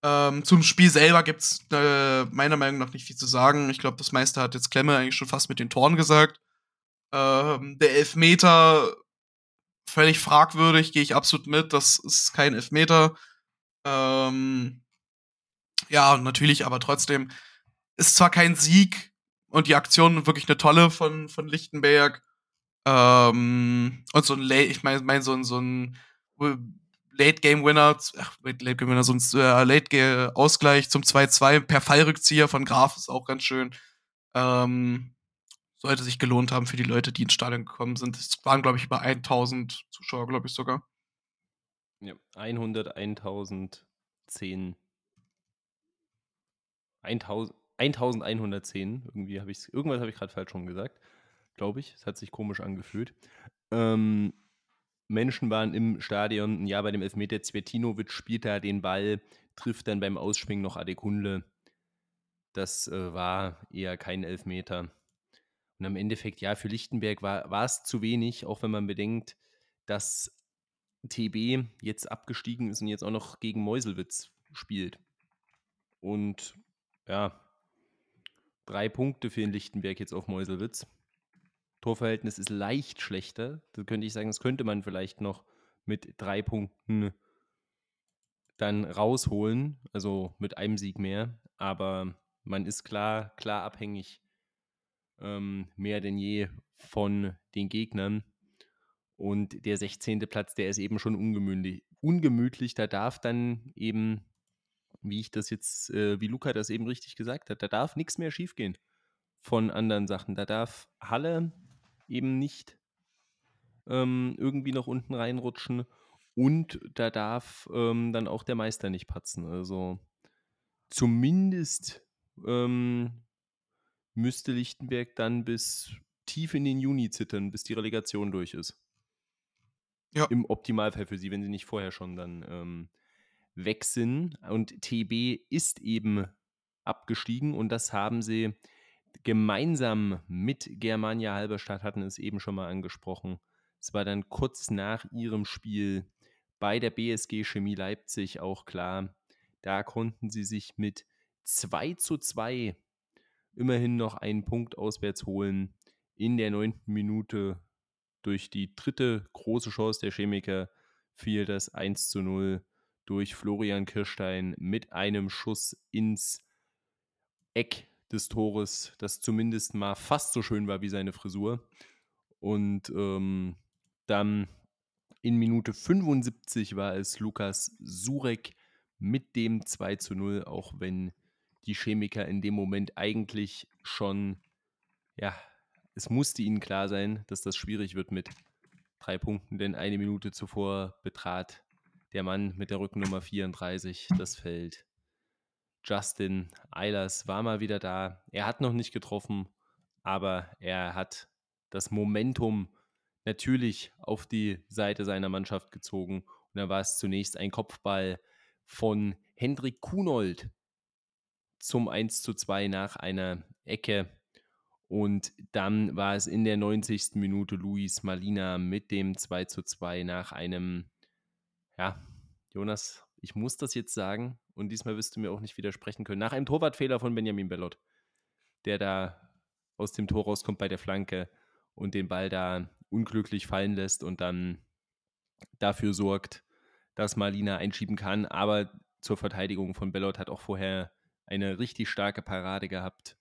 Ähm, zum Spiel selber gibt's äh, meiner Meinung nach nicht viel zu sagen. Ich glaube, das meiste hat jetzt Klemme eigentlich schon fast mit den Toren gesagt. Ähm, der Elfmeter völlig fragwürdig, gehe ich absolut mit. Das ist kein Elfmeter. Ähm, ja, natürlich, aber trotzdem ist zwar kein Sieg und die Aktion wirklich eine tolle von, von Lichtenberg. Ähm, und so ein Late, ich meine, mein, so ein, so ein Late-Game-Winner, ach, Late-Game-Winner, so ein äh, Late-Ausgleich zum 2-2 per Fallrückzieher von Graf ist auch ganz schön. Ähm, sollte sich gelohnt haben für die Leute, die ins Stadion gekommen sind. Es waren, glaube ich, über 1000 Zuschauer, glaube ich sogar. Ja, 100, 1010. 1000, 1110, irgendwie habe ich irgendwas habe ich gerade falsch schon gesagt, glaube ich. Es hat sich komisch angefühlt. Ähm, Menschen waren im Stadion. Ja, bei dem Elfmeter Zvetinovic spielt da den Ball, trifft dann beim Ausspringen noch Adekunle. Das äh, war eher kein Elfmeter. Und im Endeffekt, ja, für Lichtenberg war es zu wenig, auch wenn man bedenkt, dass TB jetzt abgestiegen ist und jetzt auch noch gegen Meuselwitz spielt. Und ja, drei Punkte für den Lichtenberg jetzt auf Meuselwitz. Torverhältnis ist leicht schlechter. Da könnte ich sagen, das könnte man vielleicht noch mit drei Punkten dann rausholen, also mit einem Sieg mehr. Aber man ist klar, klar abhängig ähm, mehr denn je von den Gegnern. Und der 16. Platz, der ist eben schon ungemütlich. ungemütlich. Da darf dann eben, wie ich das jetzt, äh, wie Luca das eben richtig gesagt hat, da darf nichts mehr schiefgehen von anderen Sachen. Da darf Halle eben nicht ähm, irgendwie noch unten reinrutschen und da darf ähm, dann auch der Meister nicht patzen. Also zumindest ähm, müsste Lichtenberg dann bis tief in den Juni zittern, bis die Relegation durch ist. Ja. Im Optimalfall für sie, wenn sie nicht vorher schon dann ähm, weg sind. Und TB ist eben abgestiegen und das haben sie gemeinsam mit Germania Halberstadt, hatten es eben schon mal angesprochen. Es war dann kurz nach ihrem Spiel bei der BSG Chemie Leipzig auch klar. Da konnten sie sich mit 2 zu 2 immerhin noch einen Punkt auswärts holen. In der neunten Minute durch die dritte große Chance der Chemiker fiel das 1 zu 0 durch Florian Kirstein mit einem Schuss ins Eck des Tores, das zumindest mal fast so schön war wie seine Frisur. Und ähm, dann in Minute 75 war es Lukas Surek mit dem 2 zu 0, auch wenn die Chemiker in dem Moment eigentlich schon, ja, es musste ihnen klar sein, dass das schwierig wird mit drei Punkten, denn eine Minute zuvor betrat der Mann mit der Rückennummer 34 das Feld. Justin Eilers war mal wieder da. Er hat noch nicht getroffen, aber er hat das Momentum natürlich auf die Seite seiner Mannschaft gezogen. Und da war es zunächst ein Kopfball von Hendrik Kunold zum 1 zu 2 nach einer Ecke. Und dann war es in der 90. Minute Luis Malina mit dem 2 zu 2 nach einem, ja, Jonas, ich muss das jetzt sagen und diesmal wirst du mir auch nicht widersprechen können, nach einem Torwartfehler von Benjamin Bellot, der da aus dem Tor rauskommt bei der Flanke und den Ball da unglücklich fallen lässt und dann dafür sorgt, dass Malina einschieben kann. Aber zur Verteidigung von Bellot hat auch vorher eine richtig starke Parade gehabt.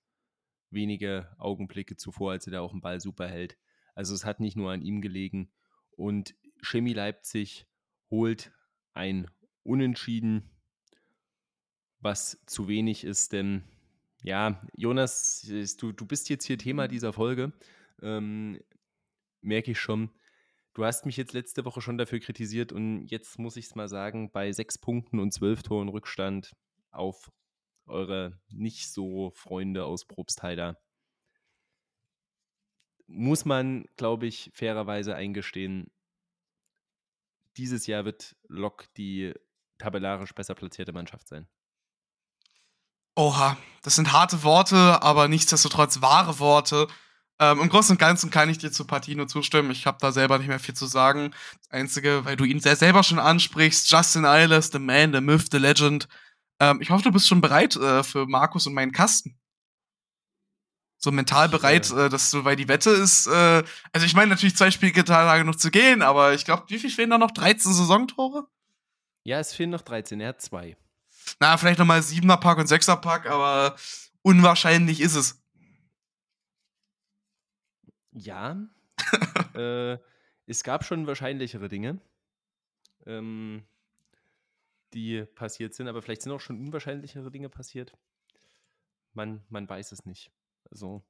Wenige Augenblicke zuvor, als er da auch einen Ball super hält. Also es hat nicht nur an ihm gelegen. Und Chemie Leipzig holt ein Unentschieden, was zu wenig ist, denn ja, Jonas, du, du bist jetzt hier Thema dieser Folge. Ähm, merke ich schon. Du hast mich jetzt letzte Woche schon dafür kritisiert und jetzt muss ich es mal sagen, bei sechs Punkten und zwölf Toren Rückstand auf eure nicht so Freunde aus Probstheider muss man, glaube ich, fairerweise eingestehen, dieses Jahr wird Lok die tabellarisch besser platzierte Mannschaft sein. Oha, das sind harte Worte, aber nichtsdestotrotz wahre Worte. Ähm, Im Großen und Ganzen kann ich dir zur Partie nur zustimmen. Ich habe da selber nicht mehr viel zu sagen. Das Einzige, weil du ihn sehr selber schon ansprichst, Justin Eilers, the man, the myth, the legend. Ähm, ich hoffe, du bist schon bereit äh, für Markus und meinen Kasten. So mental bereit, äh, dass du, weil die Wette ist, äh, also ich meine natürlich zwei Spieltage noch zu gehen, aber ich glaube, wie viel fehlen da noch? 13 Saisontore? Ja, es fehlen noch 13, er hat zwei. Na, vielleicht nochmal siebener Pack und sechser Pack, aber unwahrscheinlich ist es. Ja. äh, es gab schon wahrscheinlichere Dinge, ähm, die passiert sind, aber vielleicht sind auch schon unwahrscheinlichere Dinge passiert. Man, man weiß es nicht. Also,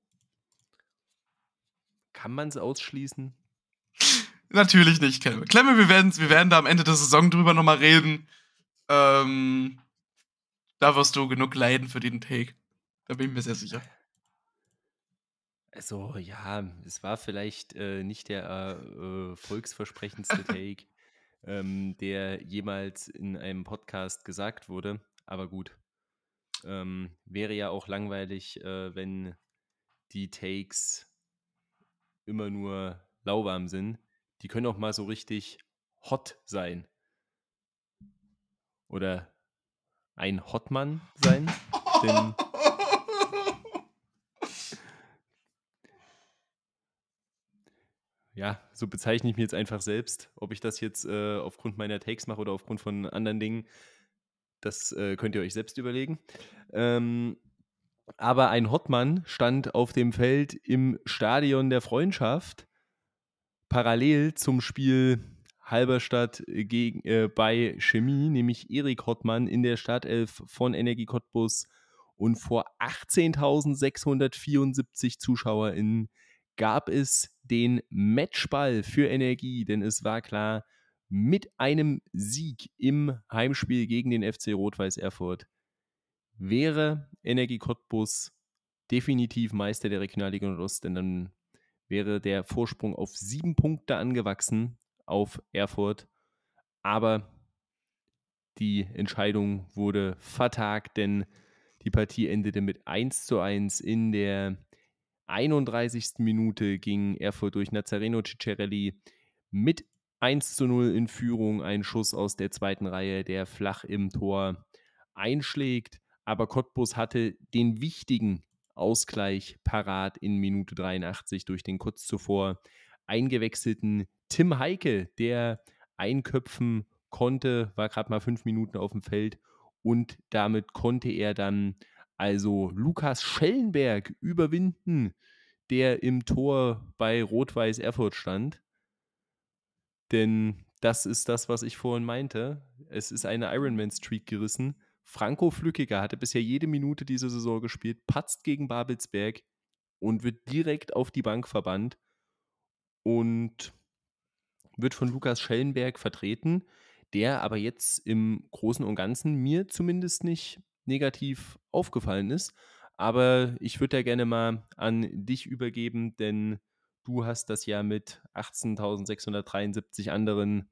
kann man es ausschließen? Natürlich nicht, Klemme. Klemme, wir, wir werden da am Ende der Saison drüber nochmal reden. Ähm, da wirst du genug leiden für den Take. Da bin ich mir sehr sicher. Also, ja, es war vielleicht äh, nicht der äh, volksversprechendste Take, ähm, der jemals in einem Podcast gesagt wurde. Aber gut. Ähm, wäre ja auch langweilig, äh, wenn die Takes immer nur lauwarm sind. Die können auch mal so richtig hot sein. Oder ein Hotmann sein. Denn ja, so bezeichne ich mich jetzt einfach selbst. Ob ich das jetzt äh, aufgrund meiner Takes mache oder aufgrund von anderen Dingen, das äh, könnt ihr euch selbst überlegen. Ähm, aber ein Hotmann stand auf dem Feld im Stadion der Freundschaft parallel zum Spiel Halberstadt gegen, äh, bei Chemie, nämlich Erik Hottmann in der Startelf von Energie Cottbus und vor 18.674 ZuschauerInnen gab es den Matchball für Energie, denn es war klar, mit einem Sieg im Heimspiel gegen den FC Rot-Weiß Erfurt wäre Energie Cottbus definitiv Meister der Regionalliga Nordost, denn dann wäre der Vorsprung auf sieben Punkte angewachsen auf Erfurt. Aber die Entscheidung wurde vertagt, denn die Partie endete mit 1 zu 1 in der 31. Minute ging Erfurt durch Nazareno Ciccarelli mit 1 zu 0 in Führung. Ein Schuss aus der zweiten Reihe, der flach im Tor einschlägt. Aber Cottbus hatte den wichtigen Ausgleich parat in Minute 83 durch den kurz zuvor eingewechselten Tim Heike, der einköpfen konnte, war gerade mal fünf Minuten auf dem Feld und damit konnte er dann also Lukas Schellenberg überwinden, der im Tor bei Rot-Weiß Erfurt stand. Denn das ist das, was ich vorhin meinte. Es ist eine Ironman-Streak gerissen. Franco Flückiger hatte bisher jede Minute diese Saison gespielt, patzt gegen Babelsberg und wird direkt auf die Bank verbannt und wird von Lukas Schellenberg vertreten, der aber jetzt im Großen und Ganzen mir zumindest nicht negativ aufgefallen ist. Aber ich würde ja gerne mal an dich übergeben, denn du hast das ja mit 18.673 anderen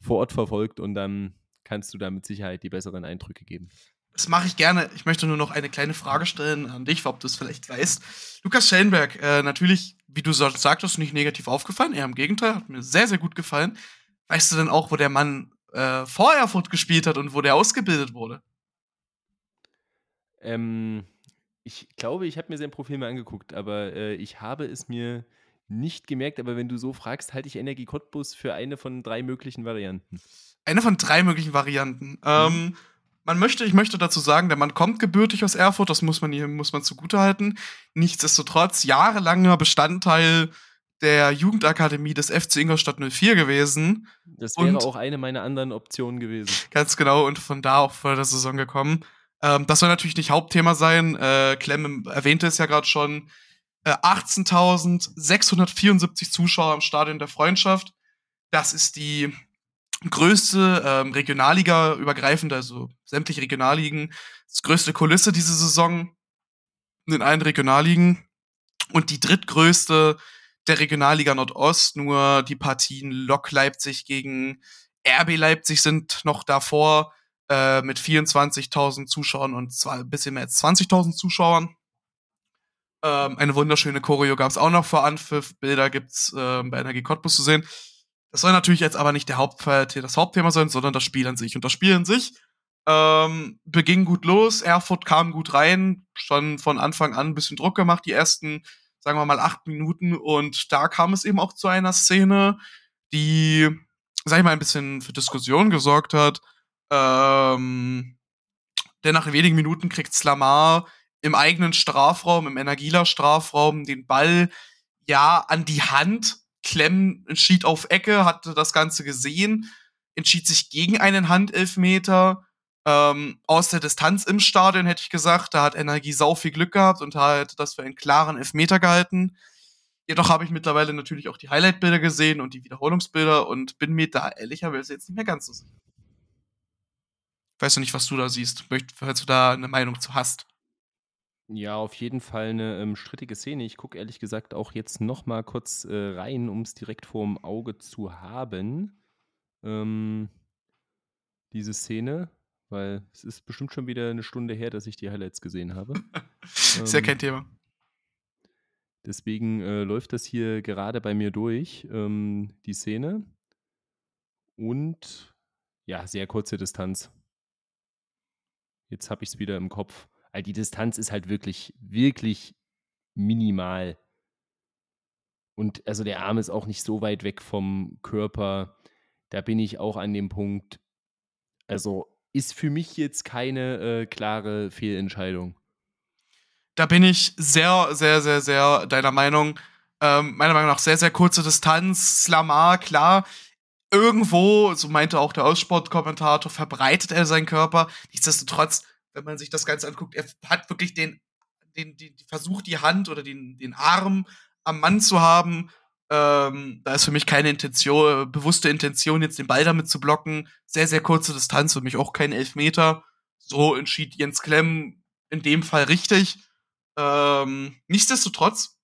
vor Ort verfolgt und dann kannst du da mit Sicherheit die besseren Eindrücke geben. Das mache ich gerne. Ich möchte nur noch eine kleine Frage stellen an dich, ob du es vielleicht weißt. Lukas Schellenberg, äh, natürlich, wie du sagtest, nicht negativ aufgefallen. Eher im Gegenteil, hat mir sehr, sehr gut gefallen. Weißt du denn auch, wo der Mann äh, vor Erfurt gespielt hat und wo der ausgebildet wurde? Ähm, ich glaube, ich habe mir sein Profil mal angeguckt, aber äh, ich habe es mir nicht gemerkt. Aber wenn du so fragst, halte ich Energie Cottbus für eine von drei möglichen Varianten. Eine von drei möglichen Varianten. Mhm. Ähm, man möchte, ich möchte dazu sagen, der Mann kommt gebürtig aus Erfurt, das muss man hier, muss man zugutehalten. Nichtsdestotrotz jahrelanger Bestandteil der Jugendakademie des FC Ingolstadt 04 gewesen. Das wäre und, auch eine meiner anderen Optionen gewesen. Ganz genau, und von da auch vor der Saison gekommen. Ähm, das soll natürlich nicht Hauptthema sein. Äh, Clem erwähnte es ja gerade schon. Äh, 18.674 Zuschauer im Stadion der Freundschaft. Das ist die größte ähm, Regionalliga übergreifend, also sämtliche Regionalligen, das größte Kulisse diese Saison in allen Regionalligen und die drittgrößte der Regionalliga Nordost. Nur die Partien Lok Leipzig gegen RB Leipzig sind noch davor äh, mit 24.000 Zuschauern und zwar ein bisschen mehr als 20.000 Zuschauern. Ähm, eine wunderschöne Choreo gab es auch noch vor Anpfiff. Bilder gibt's äh, bei Energie Cottbus zu sehen. Das soll natürlich jetzt aber nicht der Haupt das Hauptthema sein, sondern das Spiel an sich. Und das Spiel an sich ähm, beging gut los. Erfurt kam gut rein, schon von Anfang an ein bisschen Druck gemacht, die ersten, sagen wir mal, acht Minuten. Und da kam es eben auch zu einer Szene, die, sag ich mal, ein bisschen für Diskussion gesorgt hat. Ähm, denn nach wenigen Minuten kriegt Slamar im eigenen Strafraum, im Energieler Strafraum, den Ball ja an die Hand Clem entschied auf Ecke, hatte das Ganze gesehen, entschied sich gegen einen Handelfmeter. Ähm, aus der Distanz im Stadion hätte ich gesagt, da hat Energie sau viel Glück gehabt und hat das für einen klaren Elfmeter gehalten. Jedoch habe ich mittlerweile natürlich auch die Highlight-Bilder gesehen und die Wiederholungsbilder und bin mir da ehrlicherweise jetzt nicht mehr ganz so sicher. Weißt du nicht, was du da siehst, falls du da eine Meinung zu hast. Ja, auf jeden Fall eine ähm, strittige Szene. Ich gucke ehrlich gesagt auch jetzt noch mal kurz äh, rein, um es direkt vorm Auge zu haben. Ähm, diese Szene, weil es ist bestimmt schon wieder eine Stunde her, dass ich die Highlights gesehen habe. ist ja ähm, kein Thema. Deswegen äh, läuft das hier gerade bei mir durch, ähm, die Szene. Und ja, sehr kurze Distanz. Jetzt habe ich es wieder im Kopf. Weil die Distanz ist halt wirklich, wirklich minimal. Und also der Arm ist auch nicht so weit weg vom Körper. Da bin ich auch an dem Punkt. Also ist für mich jetzt keine äh, klare Fehlentscheidung. Da bin ich sehr, sehr, sehr, sehr deiner Meinung. Ähm, meiner Meinung nach sehr, sehr kurze Distanz. Slamar, klar. Irgendwo, so meinte auch der Aussportkommentator, verbreitet er seinen Körper. Nichtsdestotrotz wenn man sich das Ganze anguckt, er hat wirklich den, den, den versucht, die Hand oder den, den Arm am Mann zu haben. Ähm, da ist für mich keine Intention, bewusste Intention, jetzt den Ball damit zu blocken. Sehr, sehr kurze Distanz, für mich auch kein Elfmeter. So entschied Jens Klemm in dem Fall richtig. Ähm, nichtsdestotrotz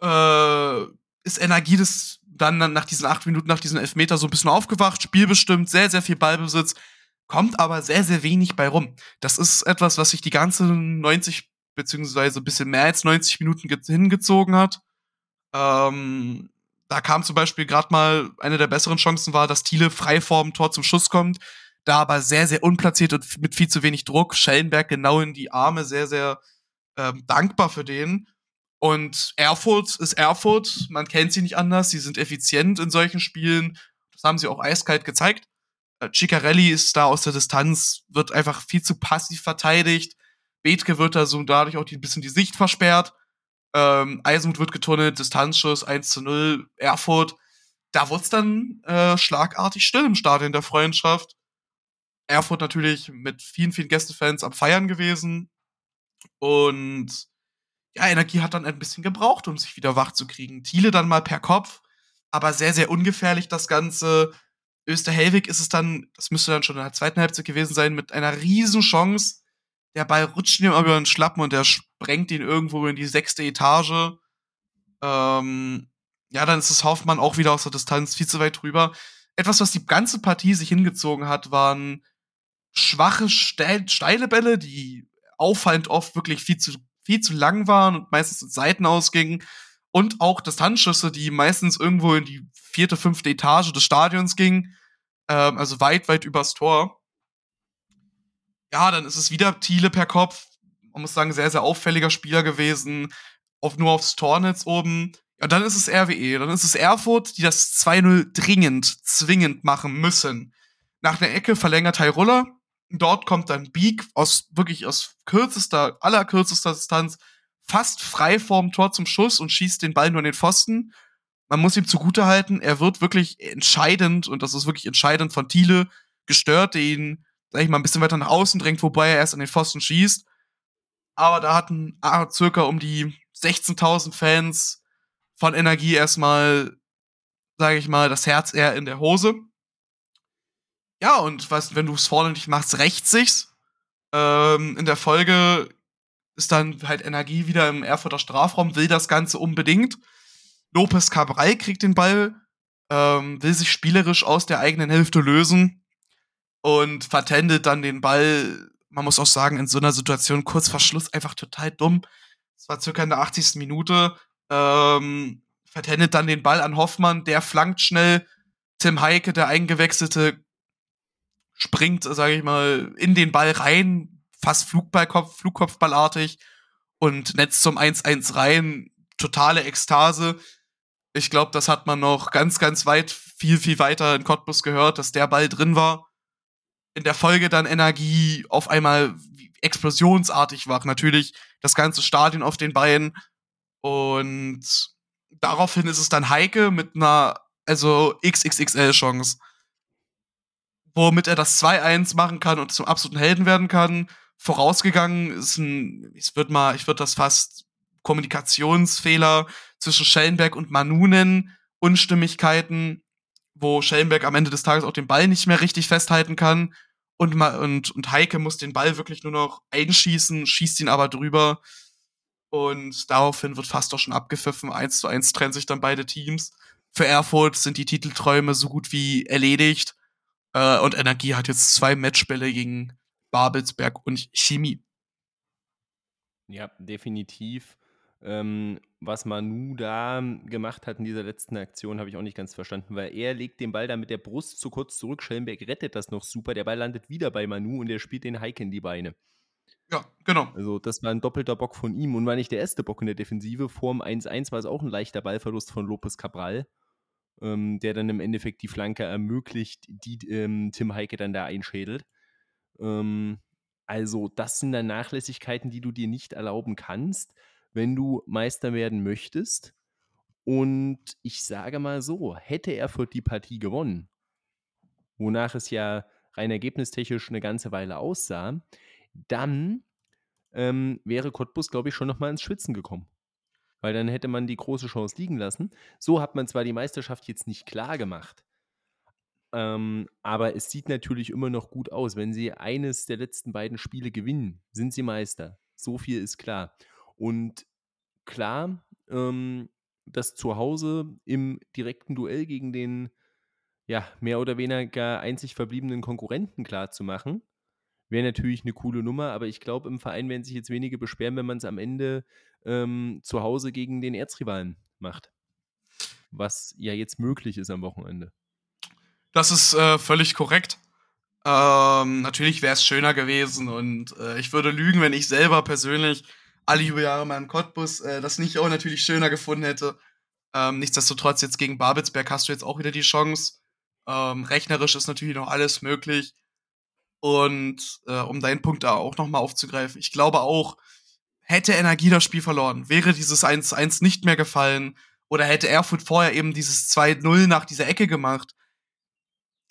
äh, ist Energie des dann nach diesen acht Minuten, nach diesen Elfmeter so ein bisschen aufgewacht, spielbestimmt, sehr, sehr viel Ballbesitz kommt aber sehr, sehr wenig bei rum. Das ist etwas, was sich die ganze 90 beziehungsweise ein bisschen mehr als 90 Minuten hingezogen hat. Ähm, da kam zum Beispiel gerade mal eine der besseren Chancen war, dass Thiele frei vorm Tor zum Schuss kommt, da aber sehr, sehr unplatziert und mit viel zu wenig Druck. Schellenberg genau in die Arme, sehr, sehr ähm, dankbar für den. Und Erfurt ist Erfurt, man kennt sie nicht anders, sie sind effizient in solchen Spielen. Das haben sie auch eiskalt gezeigt. Ciccarelli ist da aus der Distanz, wird einfach viel zu passiv verteidigt. Bethke wird da so dadurch auch ein bisschen die Sicht versperrt. Ähm, Eisenhut wird getunnelt, Distanzschuss 1 zu 0, Erfurt. Da wurde es dann äh, schlagartig still im Stadion der Freundschaft. Erfurt natürlich mit vielen, vielen Gästefans am Feiern gewesen. Und ja, Energie hat dann ein bisschen gebraucht, um sich wieder wach zu kriegen. Thiele dann mal per Kopf, aber sehr, sehr ungefährlich das Ganze Österhelwig ist es dann, das müsste dann schon in der zweiten Halbzeit gewesen sein, mit einer riesen Chance. Der Ball rutscht ihm über den Schlappen und der sprengt ihn irgendwo in die sechste Etage. Ähm, ja, dann ist es Hoffmann auch wieder aus der Distanz viel zu weit drüber. Etwas, was die ganze Partie sich hingezogen hat, waren schwache, steile Bälle, die auffallend oft wirklich viel zu, viel zu lang waren und meistens in Seiten ausgingen. Und auch Distanzschüsse, die meistens irgendwo in die vierte, fünfte Etage des Stadions gingen. Ähm, also weit, weit übers Tor. Ja, dann ist es wieder Thiele per Kopf. Man muss sagen, sehr, sehr auffälliger Spieler gewesen. Auf, nur aufs Tornetz oben. Ja, dann ist es RWE. Dann ist es Erfurt, die das 2-0 dringend, zwingend machen müssen. Nach einer Ecke verlängert Hairuller. Dort kommt dann Beak aus wirklich aus kürzester, allerkürzester Distanz fast frei vorm Tor zum Schuss und schießt den Ball nur in den Pfosten. Man muss ihm zugutehalten, er wird wirklich entscheidend, und das ist wirklich entscheidend von Thiele, gestört, der ihn, sag ich mal, ein bisschen weiter nach außen drängt, wobei er erst an den Pfosten schießt. Aber da hatten ah, circa um die 16.000 Fans von Energie erstmal, sage ich mal, das Herz eher in der Hose. Ja, und was, wenn du es vorne nicht machst, rächt sich's. Ähm, in der Folge ist dann halt Energie wieder im Erfurter Strafraum, will das Ganze unbedingt. Lopez Cabral kriegt den Ball, ähm, will sich spielerisch aus der eigenen Hälfte lösen und vertändelt dann den Ball. Man muss auch sagen, in so einer Situation kurz vor Schluss einfach total dumm. Es war circa in der 80. Minute. Ähm, vertändelt dann den Ball an Hoffmann, der flankt schnell. Tim Heike, der eingewechselte, springt, sage ich mal, in den Ball rein, fast Flugballkopf, Flugkopfballartig und netzt zum 1-1 rein. Totale Ekstase. Ich glaube, das hat man noch ganz, ganz weit, viel, viel weiter in Cottbus gehört, dass der Ball drin war. In der Folge dann Energie auf einmal explosionsartig war. Natürlich das ganze Stadion auf den Beinen. Und daraufhin ist es dann Heike mit einer, also XXXL-Chance womit er das 2-1 machen kann und zum absoluten Helden werden kann. Vorausgegangen ist ein, ich würde mal, ich würde das fast Kommunikationsfehler zwischen Schellenberg und Manu nennen, Unstimmigkeiten, wo Schellenberg am Ende des Tages auch den Ball nicht mehr richtig festhalten kann und, und, und Heike muss den Ball wirklich nur noch einschießen, schießt ihn aber drüber und daraufhin wird fast doch schon abgepfiffen. 1 zu 1 trennen sich dann beide Teams. Für Erfurt sind die Titelträume so gut wie erledigt. Äh, und Energie hat jetzt zwei Matchbälle gegen Babelsberg und Chemie. Ja, definitiv. Ähm, was Manu da gemacht hat in dieser letzten Aktion, habe ich auch nicht ganz verstanden, weil er legt den Ball da mit der Brust zu kurz zurück. Schellenberg rettet das noch super. Der Ball landet wieder bei Manu und er spielt den Heike in die Beine. Ja, genau. Also, das war ein doppelter Bock von ihm und war nicht der erste Bock in der Defensive. Vorm 1-1 war es auch ein leichter Ballverlust von Lopez Cabral ähm, der dann im Endeffekt die Flanke ermöglicht, die ähm, Tim Heike dann da einschädelt. Ähm, also, das sind dann Nachlässigkeiten, die du dir nicht erlauben kannst, wenn du Meister werden möchtest. Und ich sage mal so, hätte Erfurt die Partie gewonnen, wonach es ja rein ergebnistechnisch eine ganze Weile aussah, dann ähm, wäre Cottbus, glaube ich, schon nochmal ins Schwitzen gekommen weil dann hätte man die große Chance liegen lassen. So hat man zwar die Meisterschaft jetzt nicht klar gemacht, ähm, aber es sieht natürlich immer noch gut aus. Wenn sie eines der letzten beiden Spiele gewinnen, sind sie Meister. So viel ist klar. Und klar, ähm, das Zuhause im direkten Duell gegen den ja, mehr oder weniger einzig verbliebenen Konkurrenten klar zu machen, wäre natürlich eine coole Nummer, aber ich glaube, im Verein werden sich jetzt wenige beschweren, wenn man es am Ende ähm, zu Hause gegen den Erzrivalen macht. Was ja jetzt möglich ist am Wochenende. Das ist äh, völlig korrekt. Ähm, natürlich wäre es schöner gewesen und äh, ich würde lügen, wenn ich selber persönlich alle Jahre mal in Cottbus äh, das nicht auch natürlich schöner gefunden hätte. Ähm, nichtsdestotrotz, jetzt gegen Babelsberg hast du jetzt auch wieder die Chance. Ähm, rechnerisch ist natürlich noch alles möglich. Und äh, um deinen Punkt da auch nochmal aufzugreifen, ich glaube auch, hätte Energie das Spiel verloren, wäre dieses 1-1 nicht mehr gefallen oder hätte Erfurt vorher eben dieses 2-0 nach dieser Ecke gemacht.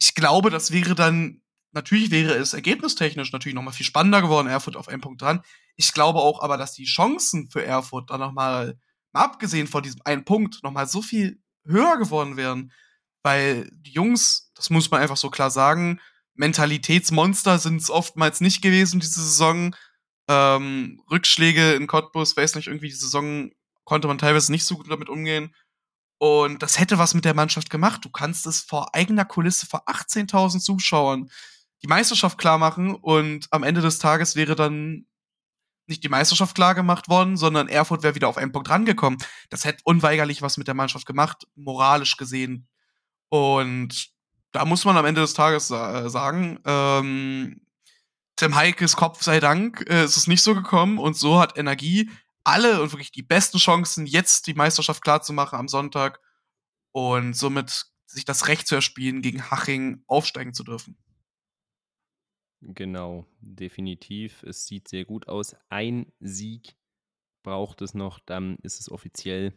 Ich glaube, das wäre dann, natürlich wäre es ergebnistechnisch natürlich nochmal viel spannender geworden, Erfurt auf einen Punkt dran. Ich glaube auch aber, dass die Chancen für Erfurt dann nochmal, mal abgesehen von diesem einen Punkt, nochmal so viel höher geworden wären. weil die Jungs, das muss man einfach so klar sagen, Mentalitätsmonster sind es oftmals nicht gewesen diese Saison. Ähm, Rückschläge in Cottbus, weiß nicht, irgendwie die Saison konnte man teilweise nicht so gut damit umgehen. Und das hätte was mit der Mannschaft gemacht. Du kannst es vor eigener Kulisse, vor 18.000 Zuschauern die Meisterschaft klar machen und am Ende des Tages wäre dann nicht die Meisterschaft klar gemacht worden, sondern Erfurt wäre wieder auf einen Punkt rangekommen. Das hätte unweigerlich was mit der Mannschaft gemacht, moralisch gesehen. Und da muss man am Ende des Tages äh, sagen, ähm, Tim Heikes Kopf sei Dank, äh, ist es nicht so gekommen und so hat Energie alle und wirklich die besten Chancen, jetzt die Meisterschaft klar zu machen am Sonntag und somit sich das Recht zu erspielen, gegen Haching aufsteigen zu dürfen. Genau, definitiv. Es sieht sehr gut aus. Ein Sieg braucht es noch, dann ist es offiziell,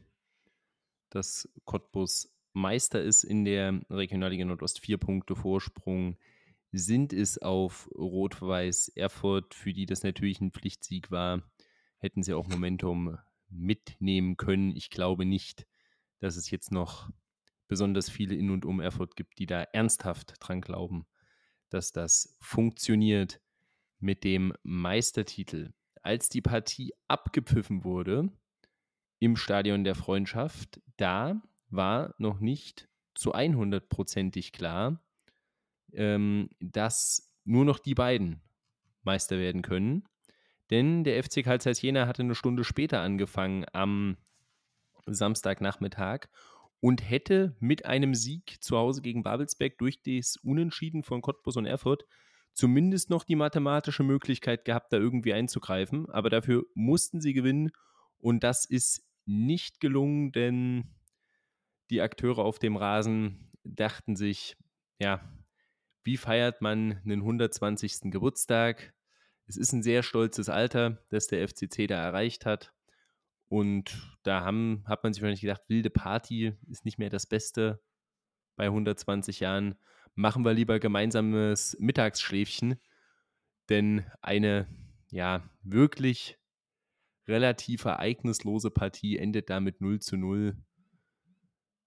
dass Cottbus Meister ist in der Regionalliga Nordost. Vier Punkte Vorsprung sind es auf Rot-Weiß Erfurt, für die das natürlich ein Pflichtsieg war. Hätten sie auch Momentum mitnehmen können. Ich glaube nicht, dass es jetzt noch besonders viele in und um Erfurt gibt, die da ernsthaft dran glauben, dass das funktioniert mit dem Meistertitel. Als die Partie abgepfiffen wurde im Stadion der Freundschaft, da war noch nicht zu 100%ig klar, ähm, dass nur noch die beiden Meister werden können. Denn der FC Karl Zeiss Jena hatte eine Stunde später angefangen am Samstagnachmittag und hätte mit einem Sieg zu Hause gegen Babelsberg durch das Unentschieden von Cottbus und Erfurt zumindest noch die mathematische Möglichkeit gehabt, da irgendwie einzugreifen. Aber dafür mussten sie gewinnen und das ist nicht gelungen, denn die Akteure auf dem Rasen dachten sich, ja, wie feiert man einen 120. Geburtstag? Es ist ein sehr stolzes Alter, das der FCC da erreicht hat. Und da haben, hat man sich wahrscheinlich gedacht, wilde Party ist nicht mehr das Beste bei 120 Jahren. Machen wir lieber gemeinsames Mittagsschläfchen. Denn eine, ja, wirklich relativ ereignislose Partie endet damit 0 zu 0.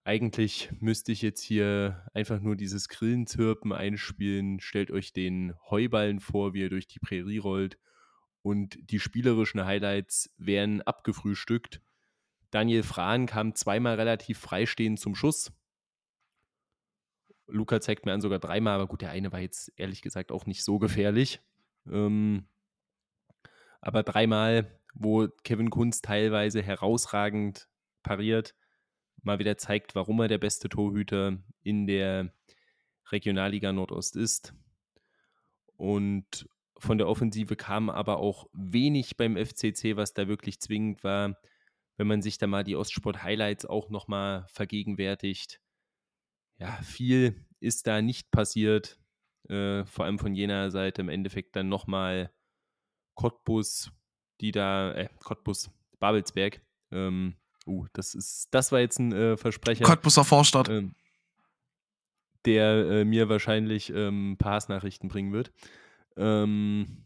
Eigentlich müsste ich jetzt hier einfach nur dieses Grillenzirpen einspielen. Stellt euch den Heuballen vor, wie er durch die Prärie rollt und die spielerischen Highlights werden abgefrühstückt. Daniel Frahn kam zweimal relativ freistehend zum Schuss. Luca zeigt mir an sogar dreimal, aber gut, der eine war jetzt ehrlich gesagt auch nicht so gefährlich. Ähm, aber dreimal, wo Kevin Kunz teilweise herausragend pariert, mal wieder zeigt, warum er der beste Torhüter in der Regionalliga Nordost ist. Und von der Offensive kam aber auch wenig beim FCC, was da wirklich zwingend war. Wenn man sich da mal die Ostsport-Highlights auch nochmal vergegenwärtigt. Ja, viel ist da nicht passiert. Äh, vor allem von jener Seite im Endeffekt dann nochmal Cottbus, die da, äh, Cottbus, Babelsberg. Ähm, uh, das ist, das war jetzt ein äh, Versprecher. Cottbuser Vorstadt. Ähm, der äh, mir wahrscheinlich ähm, Pass-Nachrichten bringen wird. Ähm,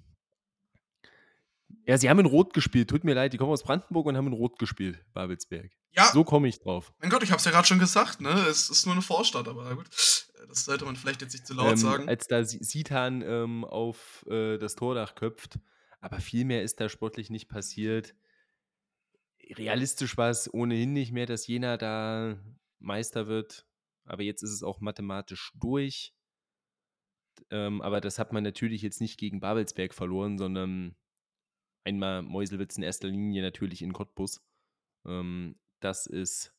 ja, sie haben in Rot gespielt. Tut mir leid, die kommen aus Brandenburg und haben in Rot gespielt, Babelsberg. Ja. So komme ich drauf. Mein Gott, ich habe es ja gerade schon gesagt, ne? Es ist nur eine Vorstadt, aber gut. Das sollte man vielleicht jetzt nicht zu laut ähm, sagen. Als da Sitan ähm, auf äh, das Tordach köpft. Aber viel mehr ist da sportlich nicht passiert. Realistisch war es ohnehin nicht mehr, dass Jena da Meister wird. Aber jetzt ist es auch mathematisch durch. Ähm, aber das hat man natürlich jetzt nicht gegen Babelsberg verloren, sondern einmal Meuselwitz in erster Linie natürlich in Cottbus. Ähm, das ist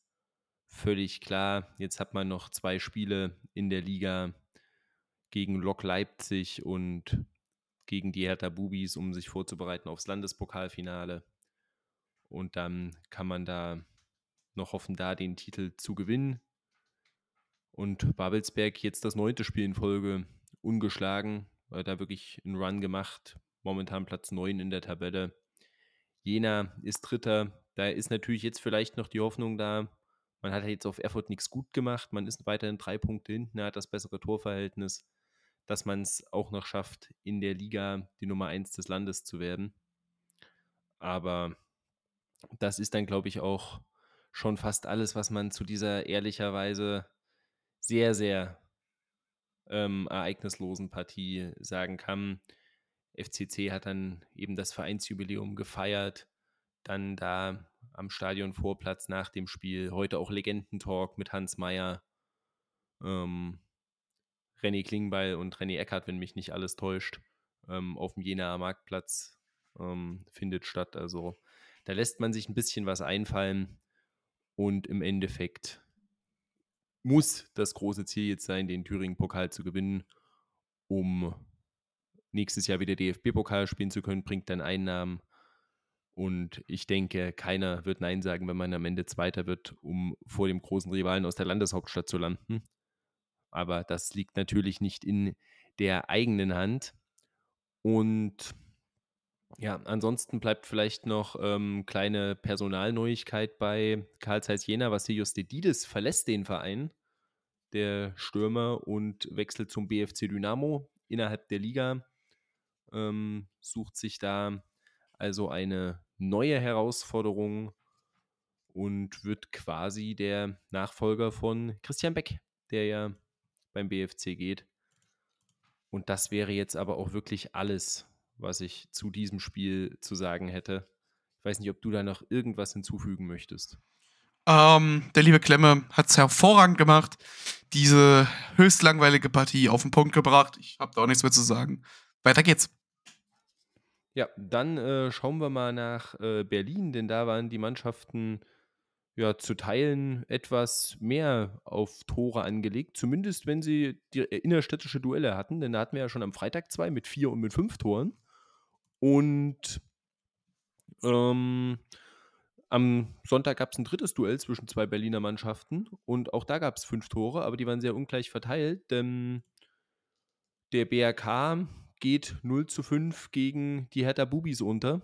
völlig klar. Jetzt hat man noch zwei Spiele in der Liga gegen Lok Leipzig und gegen die Hertha Bubis, um sich vorzubereiten aufs Landespokalfinale. Und dann kann man da noch hoffen, da den Titel zu gewinnen. Und Babelsberg jetzt das neunte Spiel in Folge ungeschlagen, da wirklich einen Run gemacht. Momentan Platz 9 in der Tabelle. Jena ist Dritter. Da ist natürlich jetzt vielleicht noch die Hoffnung da. Man hat jetzt auf Erfurt nichts gut gemacht. Man ist weiterhin drei Punkte hinten, hat das bessere Torverhältnis, dass man es auch noch schafft, in der Liga die Nummer 1 des Landes zu werden. Aber das ist dann, glaube ich, auch schon fast alles, was man zu dieser ehrlicherweise sehr, sehr ähm, ereignislosen Partie sagen kann. FCC hat dann eben das Vereinsjubiläum gefeiert, dann da am Stadionvorplatz nach dem Spiel, heute auch Legendentalk mit Hans Meyer, ähm, René Klingbeil und René Eckert, wenn mich nicht alles täuscht, ähm, auf dem Jenaer Marktplatz ähm, findet statt. Also da lässt man sich ein bisschen was einfallen und im Endeffekt muss das große Ziel jetzt sein, den Thüringen-Pokal zu gewinnen, um nächstes Jahr wieder DFB-Pokal spielen zu können, bringt dann Einnahmen. Und ich denke, keiner wird Nein sagen, wenn man am Ende Zweiter wird, um vor dem großen Rivalen aus der Landeshauptstadt zu landen. Aber das liegt natürlich nicht in der eigenen Hand. Und ja, ansonsten bleibt vielleicht noch ähm, kleine Personalneuigkeit bei Karl Zeiss Jena. Vassilios Dedides verlässt den Verein, der Stürmer, und wechselt zum BFC Dynamo innerhalb der Liga. Ähm, sucht sich da also eine neue Herausforderung und wird quasi der Nachfolger von Christian Beck, der ja beim BFC geht. Und das wäre jetzt aber auch wirklich alles, was ich zu diesem Spiel zu sagen hätte. Ich weiß nicht, ob du da noch irgendwas hinzufügen möchtest. Ähm, der liebe Klemme hat es hervorragend gemacht. Diese höchst langweilige Partie auf den Punkt gebracht. Ich habe da auch nichts mehr zu sagen. Weiter geht's. Ja, dann äh, schauen wir mal nach äh, Berlin, denn da waren die Mannschaften ja zu Teilen etwas mehr auf Tore angelegt, zumindest wenn sie die äh, innerstädtische Duelle hatten, denn da hatten wir ja schon am Freitag zwei mit vier und mit fünf Toren. Und ähm, am Sonntag gab es ein drittes Duell zwischen zwei Berliner Mannschaften und auch da gab es fünf Tore, aber die waren sehr ungleich verteilt, denn der BRK geht 0 zu 5 gegen die Hertha Bubis unter.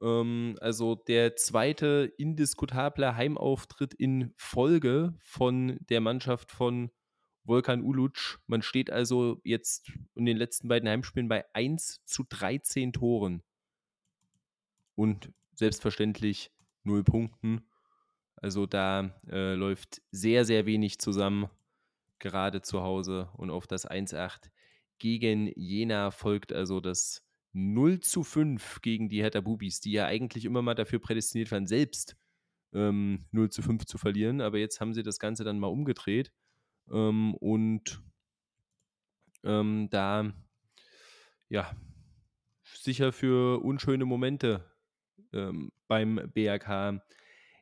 Ähm, also der zweite indiskutable Heimauftritt in Folge von der Mannschaft von Volkan Uluc. Man steht also jetzt in den letzten beiden Heimspielen bei 1 zu 13 Toren. Und selbstverständlich 0 Punkten. Also da äh, läuft sehr, sehr wenig zusammen, gerade zu Hause. Und auf das 1-8 gegen Jena folgt also das 0 zu 5 gegen die Hertha Bubis, die ja eigentlich immer mal dafür prädestiniert waren, selbst ähm, 0 zu 5 zu verlieren. Aber jetzt haben sie das Ganze dann mal umgedreht. Ähm, und ähm, da, ja, sicher für unschöne Momente ähm, beim BRK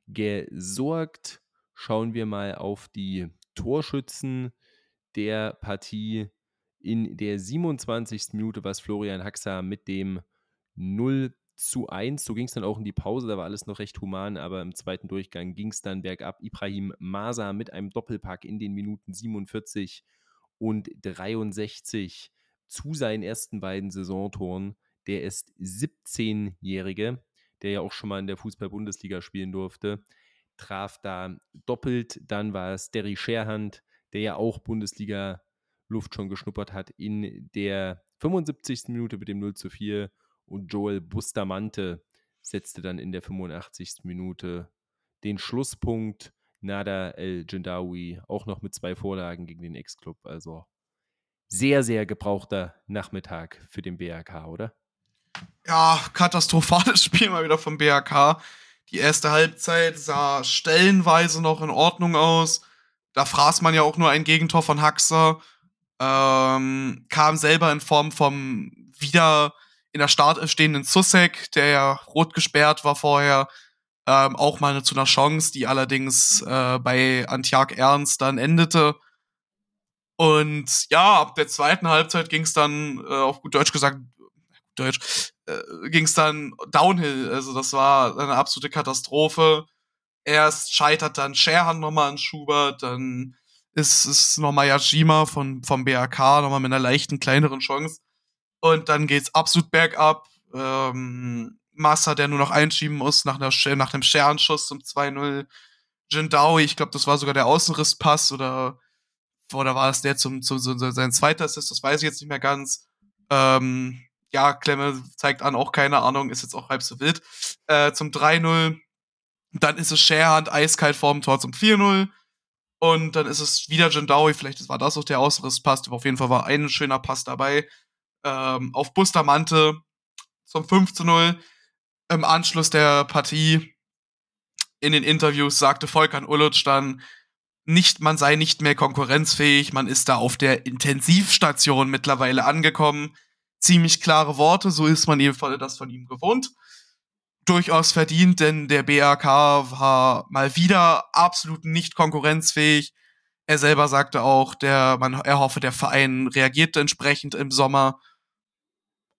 gesorgt. Schauen wir mal auf die Torschützen der Partie. In der 27. Minute war es Florian Haxa mit dem 0 zu 1. So ging es dann auch in die Pause, da war alles noch recht human, aber im zweiten Durchgang ging es dann bergab. Ibrahim Masa mit einem Doppelpack in den Minuten 47 und 63 zu seinen ersten beiden Saisontoren. Der ist 17-Jährige, der ja auch schon mal in der Fußball-Bundesliga spielen durfte, traf da doppelt. Dann war es Derry Scherhand, der ja auch Bundesliga Luft schon geschnuppert hat in der 75. Minute mit dem 0 zu 4 und Joel Bustamante setzte dann in der 85. Minute den Schlusspunkt. Nada El Jindawi auch noch mit zwei Vorlagen gegen den Ex-Club. Also sehr, sehr gebrauchter Nachmittag für den BRK, oder? Ja, katastrophales Spiel mal wieder vom BRK. Die erste Halbzeit sah stellenweise noch in Ordnung aus. Da fraß man ja auch nur ein Gegentor von Haxer. Ähm, kam selber in Form vom wieder in der Start stehenden Susek, der ja rot gesperrt war vorher, ähm, auch mal zu einer Chance, die allerdings äh, bei Antjak Ernst dann endete. Und ja, ab der zweiten Halbzeit ging es dann, äh, auf gut Deutsch gesagt, Deutsch, äh, ging es dann downhill. Also das war eine absolute Katastrophe. Erst scheitert dann Scherhan nochmal an Schubert, dann ist es nochmal Yajima von, vom BRK, nochmal mit einer leichten, kleineren Chance. Und dann geht's absolut bergab. Ähm, Massa, der nur noch einschieben muss nach, einer, nach einem Scherenschuss zum 2-0. Jindawi, ich glaube, das war sogar der Außenrisspass oder, oder war es der zum, zum, zum sein zweiter Assist, das weiß ich jetzt nicht mehr ganz. Ähm, ja, Klemme zeigt an, auch keine Ahnung, ist jetzt auch halb so wild. Äh, zum 3-0. Dann ist es Scherhand eiskalt vorm Tor zum 4-0. Und dann ist es wieder Jindawi, vielleicht war das auch der Ausrisspass, aber auf jeden Fall war ein schöner Pass dabei. Ähm, auf Bustamante zum 5 zu 0. Im Anschluss der Partie in den Interviews sagte Volkan Uluc dann, nicht, man sei nicht mehr konkurrenzfähig, man ist da auf der Intensivstation mittlerweile angekommen. Ziemlich klare Worte, so ist man jedenfalls das von ihm gewohnt. Durchaus verdient, denn der BRK war mal wieder absolut nicht konkurrenzfähig. Er selber sagte auch, der, man, er hoffe, der Verein reagiert entsprechend im Sommer.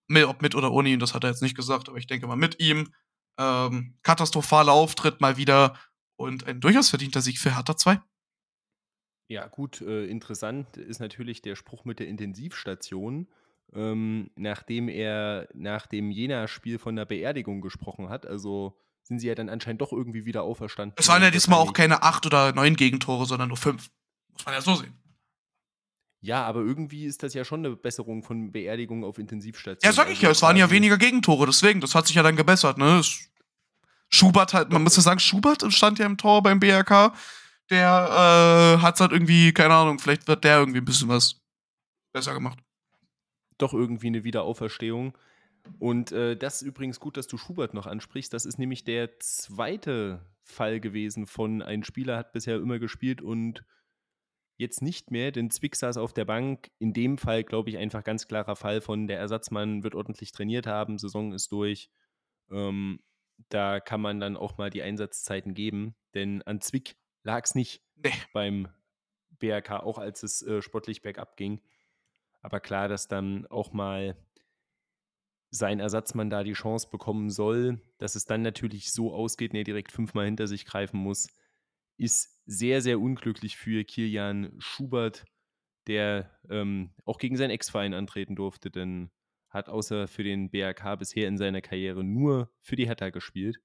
Mit, ob mit oder ohne ihn, das hat er jetzt nicht gesagt, aber ich denke mal mit ihm. Ähm, katastrophaler Auftritt mal wieder und ein durchaus verdienter Sieg für Hertha 2. Ja, gut, äh, interessant ist natürlich der Spruch mit der Intensivstation, ähm, nachdem er nach dem Jena-Spiel von der Beerdigung gesprochen hat. Also sind sie ja dann anscheinend doch irgendwie wieder auferstanden. Es waren ja diesmal auch keine acht oder neun Gegentore, sondern nur fünf. Muss man ja so sehen. Ja, aber irgendwie ist das ja schon eine Besserung von Beerdigung auf Intensivstation. Ja, sag ich ja, es waren ja weniger Gegentore, deswegen, das hat sich ja dann gebessert, ne? Schubert halt, man müsste sagen, Schubert stand ja im Tor beim BRK. Der äh, hat halt irgendwie, keine Ahnung, vielleicht wird der irgendwie ein bisschen was besser gemacht. Doch irgendwie eine Wiederauferstehung. Und äh, das ist übrigens gut, dass du Schubert noch ansprichst. Das ist nämlich der zweite Fall gewesen von ein Spieler hat bisher immer gespielt und Jetzt nicht mehr, denn Zwick saß auf der Bank. In dem Fall, glaube ich, einfach ganz klarer Fall von der Ersatzmann wird ordentlich trainiert haben, Saison ist durch. Ähm, da kann man dann auch mal die Einsatzzeiten geben, denn an Zwick lag es nicht nee. beim BRK, auch als es äh, sportlich bergab ging. Aber klar, dass dann auch mal sein Ersatzmann da die Chance bekommen soll, dass es dann natürlich so ausgeht, und er direkt fünfmal hinter sich greifen muss, ist sehr, sehr unglücklich für Kilian Schubert, der ähm, auch gegen seinen Ex-Verein antreten durfte, denn hat außer für den BRK bisher in seiner Karriere nur für die Hertha gespielt.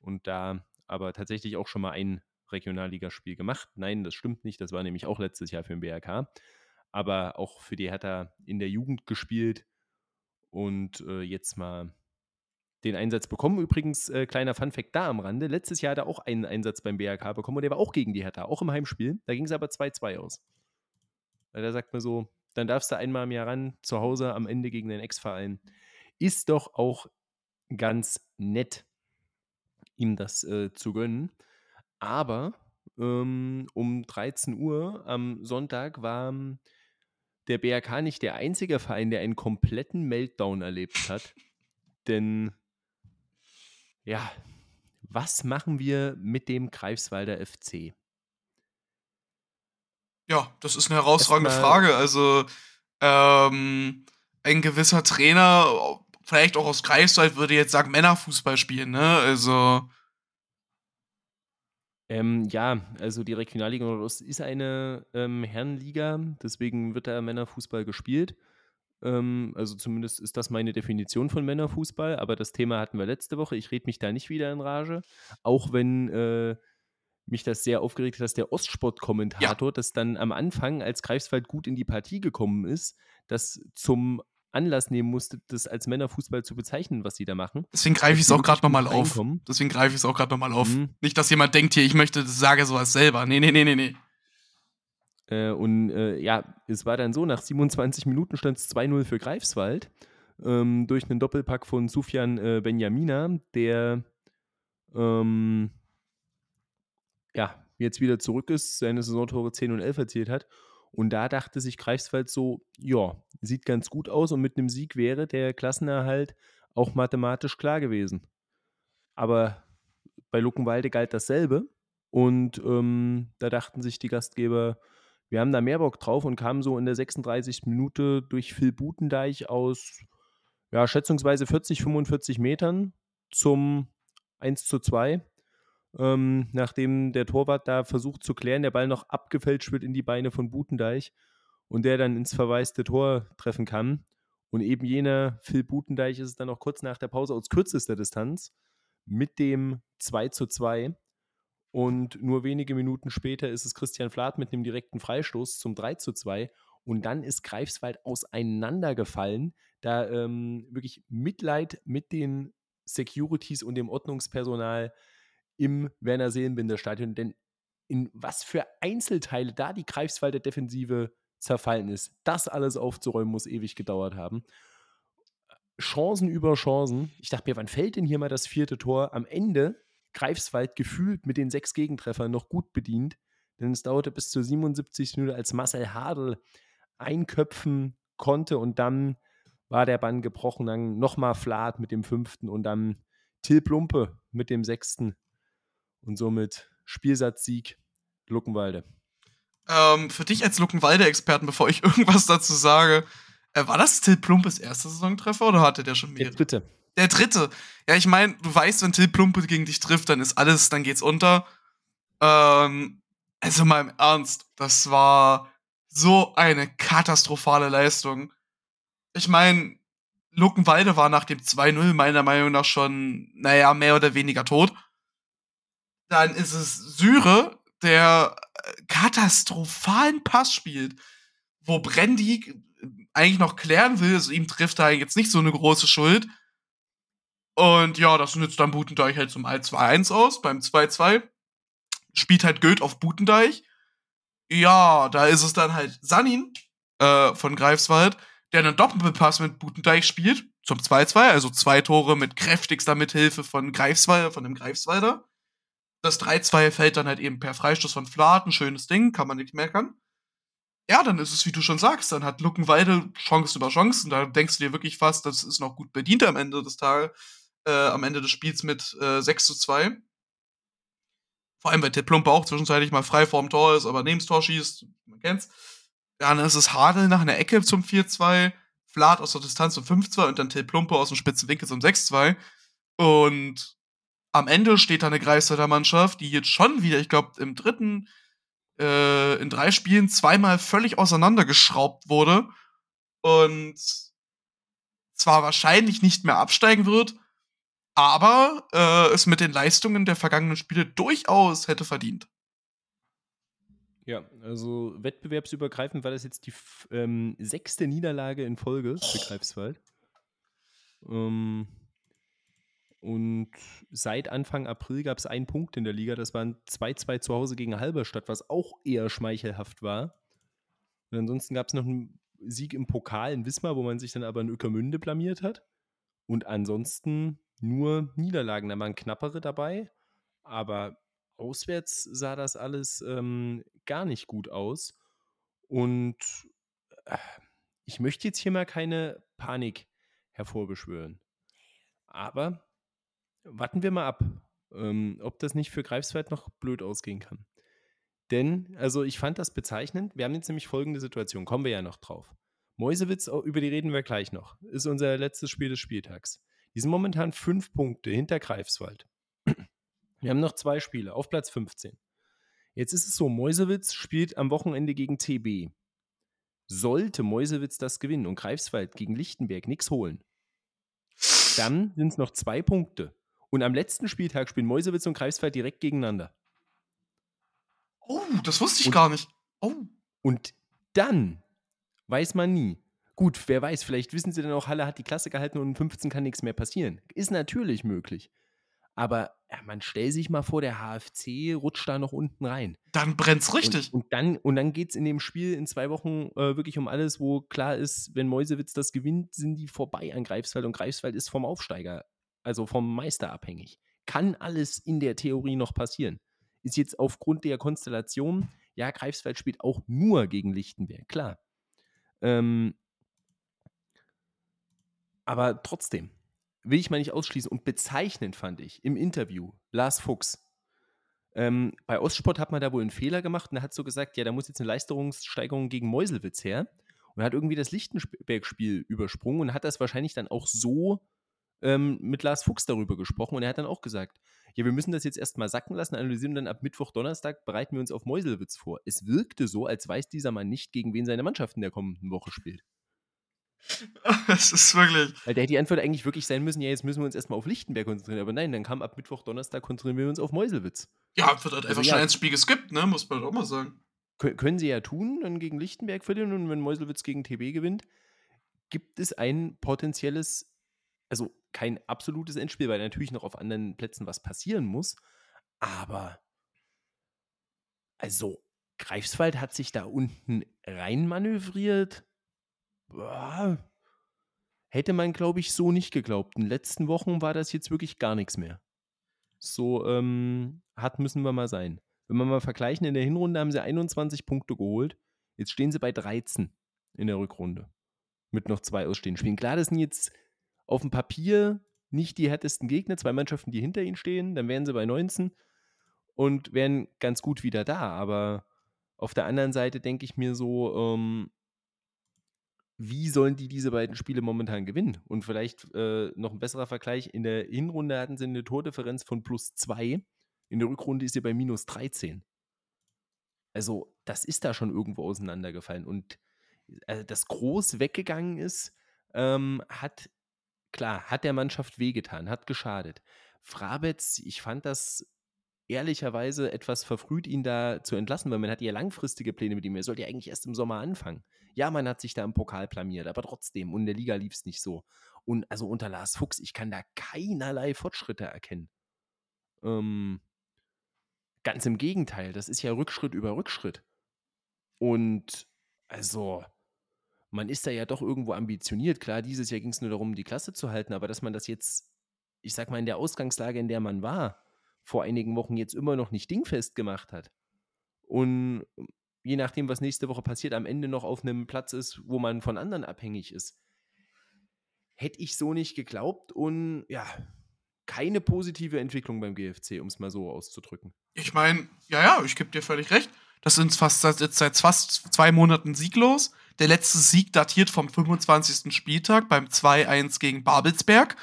Und da aber tatsächlich auch schon mal ein Regionalligaspiel gemacht. Nein, das stimmt nicht. Das war nämlich auch letztes Jahr für den BRK. Aber auch für die Hertha in der Jugend gespielt und äh, jetzt mal den Einsatz bekommen. Übrigens, äh, kleiner Funfact da am Rande. Letztes Jahr hat er auch einen Einsatz beim BRK bekommen und der war auch gegen die Hertha, auch im Heimspiel. Da ging es aber 2-2 aus. Weil da sagt man so, dann darfst du einmal im Jahr ran, zu Hause am Ende gegen den Ex-Verein. Ist doch auch ganz nett, ihm das äh, zu gönnen. Aber ähm, um 13 Uhr am Sonntag war ähm, der BRK nicht der einzige Verein, der einen kompletten Meltdown erlebt hat. Denn ja, was machen wir mit dem Greifswalder FC? Ja, das ist eine herausragende Frage. Also, ähm, ein gewisser Trainer, vielleicht auch aus Greifswald, würde jetzt sagen, Männerfußball spielen, ne? Also. Ähm, ja, also die Regionalliga Nordost ist eine ähm, Herrenliga, deswegen wird da Männerfußball gespielt. Ähm, also zumindest ist das meine Definition von Männerfußball, aber das Thema hatten wir letzte Woche. Ich rede mich da nicht wieder in Rage, auch wenn äh, mich das sehr aufgeregt hat, dass der Ostsport-Kommentator, ja. das dann am Anfang, als Greifswald gut in die Partie gekommen ist, das zum Anlass nehmen musste, das als Männerfußball zu bezeichnen, was sie da machen. Deswegen greife ich es auch gerade nochmal auf. Deswegen greife ich es auch gerade nochmal auf. Mhm. Nicht, dass jemand denkt hier, ich möchte, das sage sowas selber. Nee, nee, nee, nee, nee. Äh, und äh, ja, es war dann so, nach 27 Minuten stand es 2-0 für Greifswald ähm, durch einen Doppelpack von Sufjan äh, Benjamina, der ähm, ja, jetzt wieder zurück ist, seine Saisontore 10 und 11 erzielt hat. Und da dachte sich Greifswald so, ja, sieht ganz gut aus und mit einem Sieg wäre der Klassenerhalt auch mathematisch klar gewesen. Aber bei Luckenwalde galt dasselbe. Und ähm, da dachten sich die Gastgeber, wir haben da mehr Bock drauf und kamen so in der 36. Minute durch Phil Butendeich aus ja, schätzungsweise 40, 45 Metern zum 1 zu 2. Ähm, nachdem der Torwart da versucht zu klären, der Ball noch abgefälscht wird in die Beine von Butendeich und der dann ins verwaiste Tor treffen kann. Und eben jener Phil Butendeich ist es dann auch kurz nach der Pause aus kürzester Distanz mit dem 2 zu 2. Und nur wenige Minuten später ist es Christian Flath mit einem direkten Freistoß zum 3 zu 2. Und dann ist Greifswald auseinandergefallen. Da ähm, wirklich Mitleid mit den Securities und dem Ordnungspersonal im Werner Seelenbinder Stadion. Denn in was für Einzelteile da die Greifswalder Defensive zerfallen ist. Das alles aufzuräumen muss ewig gedauert haben. Chancen über Chancen. Ich dachte mir, wann fällt denn hier mal das vierte Tor? Am Ende Greifswald gefühlt mit den sechs Gegentreffern noch gut bedient, denn es dauerte bis zur 77. Minute, als Marcel Hadl einköpfen konnte und dann war der Bann gebrochen. Dann nochmal Flat mit dem fünften und dann Till Plumpe mit dem sechsten und somit Spielsatzsieg Luckenwalde. Ähm, für dich als Luckenwalde-Experten, bevor ich irgendwas dazu sage, äh, war das Till Plumpes erster Saisontreffer oder hatte der schon mehrere? Der dritte. Der dritte. Ja, ich meine, du weißt, wenn Till Plumpe gegen dich trifft, dann ist alles, dann geht's unter. Ähm, also mal im Ernst, das war so eine katastrophale Leistung. Ich meine, Luckenwalde war nach dem 2-0 meiner Meinung nach schon, naja, mehr oder weniger tot. Dann ist es Syre, der äh, katastrophalen Pass spielt, wo Brandy eigentlich noch klären will, also ihm trifft da jetzt nicht so eine große Schuld. Und ja, das nützt dann Butendeich halt zum 1-2-1 aus. Beim 2-2 spielt halt Goethe auf Butendeich. Ja, da ist es dann halt Sanin äh, von Greifswald, der einen Doppelpass mit Butendeich spielt zum 2-2, also zwei Tore mit kräftigster Mithilfe von Greifswald, von dem Greifswalder. Das 3-2 fällt dann halt eben per Freistoß von Flaten, schönes Ding, kann man nicht meckern. Ja, dann ist es, wie du schon sagst, dann hat Luckenwalde Chance über Chancen. Da denkst du dir wirklich fast, das ist noch gut bedient am Ende des Tages, äh, am Ende des Spiels mit äh, 6 zu 2. Vor allem, weil Ted Plumpe auch zwischenzeitlich mal frei vorm Tor ist, aber neben das Tor schießt, man kennt's. Dann ist es Hadel nach einer Ecke zum 4-2, Flat aus der Distanz zum 5-2 und dann Ted Plumpe aus dem spitzen Winkel zum 6-2. Und am Ende steht da eine Greifswalder Mannschaft, die jetzt schon wieder, ich glaube, im dritten, äh, in drei Spielen zweimal völlig auseinandergeschraubt wurde und zwar wahrscheinlich nicht mehr absteigen wird, aber äh, es mit den Leistungen der vergangenen Spiele durchaus hätte verdient. Ja, also wettbewerbsübergreifend war das jetzt die ähm, sechste Niederlage in Folge für Greifswald. Ähm, und seit Anfang April gab es einen Punkt in der Liga. Das waren 2-2 zu Hause gegen Halberstadt, was auch eher schmeichelhaft war. Und ansonsten gab es noch einen Sieg im Pokal in Wismar, wo man sich dann aber in Ökermünde blamiert hat. Und ansonsten nur Niederlagen. Da waren knappere dabei, aber auswärts sah das alles ähm, gar nicht gut aus. Und äh, ich möchte jetzt hier mal keine Panik hervorbeschwören. Aber warten wir mal ab, ähm, ob das nicht für Greifswald noch blöd ausgehen kann. Denn, also ich fand das bezeichnend. Wir haben jetzt nämlich folgende Situation, kommen wir ja noch drauf. Mäusewitz, über die reden wir gleich noch, ist unser letztes Spiel des Spieltags. Die sind momentan fünf Punkte hinter Greifswald. Wir haben noch zwei Spiele auf Platz 15. Jetzt ist es so, Mäusewitz spielt am Wochenende gegen TB. Sollte Mäusewitz das gewinnen und Greifswald gegen Lichtenberg nichts holen, dann sind es noch zwei Punkte. Und am letzten Spieltag spielen Mäusewitz und Greifswald direkt gegeneinander. Oh, das wusste ich und, gar nicht. Oh. Und dann weiß man nie. Gut, wer weiß, vielleicht wissen sie dann auch, Halle hat die Klasse gehalten und in 15 kann nichts mehr passieren. Ist natürlich möglich. Aber ja, man stellt sich mal vor, der HFC rutscht da noch unten rein. Dann brennt's richtig. Und, und dann, und dann geht es in dem Spiel in zwei Wochen äh, wirklich um alles, wo klar ist, wenn Mäusewitz das gewinnt, sind die vorbei an Greifswald und Greifswald ist vom Aufsteiger also vom Meister abhängig. Kann alles in der Theorie noch passieren. Ist jetzt aufgrund der Konstellation, ja, Greifswald spielt auch nur gegen Lichtenberg, klar. Ähm, aber trotzdem, will ich mal nicht ausschließen. Und bezeichnend fand ich im Interview Lars Fuchs. Ähm, bei Ostsport hat man da wohl einen Fehler gemacht und er hat so gesagt, ja, da muss jetzt eine Leistungssteigerung gegen Meuselwitz her. Und er hat irgendwie das Lichtenberg-Spiel übersprungen und hat das wahrscheinlich dann auch so ähm, mit Lars Fuchs darüber gesprochen und er hat dann auch gesagt, ja, wir müssen das jetzt erstmal sacken lassen, analysieren und dann ab Mittwoch, Donnerstag bereiten wir uns auf Meuselwitz vor. Es wirkte so, als weiß dieser Mann nicht, gegen wen seine Mannschaft in der kommenden Woche spielt. Das ist wirklich. Weil da hätte die Antwort eigentlich wirklich sein müssen, ja, jetzt müssen wir uns erstmal auf Lichtenberg konzentrieren. Aber nein, dann kam ab Mittwoch, Donnerstag konzentrieren wir uns auf Meuselwitz. Ja, wird halt also einfach ja, schnell ins Spiel geskippt, ne? Muss man halt auch mal sagen. Können sie ja tun, dann gegen Lichtenberg verlieren und wenn Meuselwitz gegen TB gewinnt, gibt es ein potenzielles also kein absolutes Endspiel, weil natürlich noch auf anderen Plätzen was passieren muss. Aber also Greifswald hat sich da unten reinmanövriert. Hätte man, glaube ich, so nicht geglaubt. In den letzten Wochen war das jetzt wirklich gar nichts mehr. So ähm, hart müssen wir mal sein. Wenn wir mal vergleichen, in der Hinrunde haben sie 21 Punkte geholt. Jetzt stehen sie bei 13 in der Rückrunde. Mit noch zwei ausstehenden Spielen. Klar, das sind jetzt auf dem Papier nicht die härtesten Gegner, zwei Mannschaften, die hinter ihnen stehen. Dann wären sie bei 19 und wären ganz gut wieder da. Aber auf der anderen Seite denke ich mir so, ähm, wie sollen die diese beiden Spiele momentan gewinnen? Und vielleicht äh, noch ein besserer Vergleich: In der Hinrunde hatten sie eine Tordifferenz von plus zwei. In der Rückrunde ist sie bei minus 13. Also, das ist da schon irgendwo auseinandergefallen. Und also, dass groß weggegangen ist, ähm, hat, klar, hat der Mannschaft wehgetan, hat geschadet. Frabetz, ich fand das ehrlicherweise etwas verfrüht, ihn da zu entlassen, weil man hat ja langfristige Pläne mit ihm. Er sollte ja eigentlich erst im Sommer anfangen. Ja, man hat sich da im Pokal blamiert, aber trotzdem, und in der Liga lief es nicht so. Und also unter Lars Fuchs, ich kann da keinerlei Fortschritte erkennen. Ähm, ganz im Gegenteil, das ist ja Rückschritt über Rückschritt. Und also, man ist da ja doch irgendwo ambitioniert. Klar, dieses Jahr ging es nur darum, die Klasse zu halten, aber dass man das jetzt, ich sag mal, in der Ausgangslage, in der man war, vor einigen Wochen jetzt immer noch nicht dingfest gemacht hat und je nachdem, was nächste Woche passiert, am Ende noch auf einem Platz ist, wo man von anderen abhängig ist. Hätte ich so nicht geglaubt und ja, keine positive Entwicklung beim GFC, um es mal so auszudrücken. Ich meine, ja, ja, ich gebe dir völlig recht. Das sind fast jetzt seit fast zwei Monaten sieglos. Der letzte Sieg datiert vom 25. Spieltag beim 2-1 gegen Babelsberg.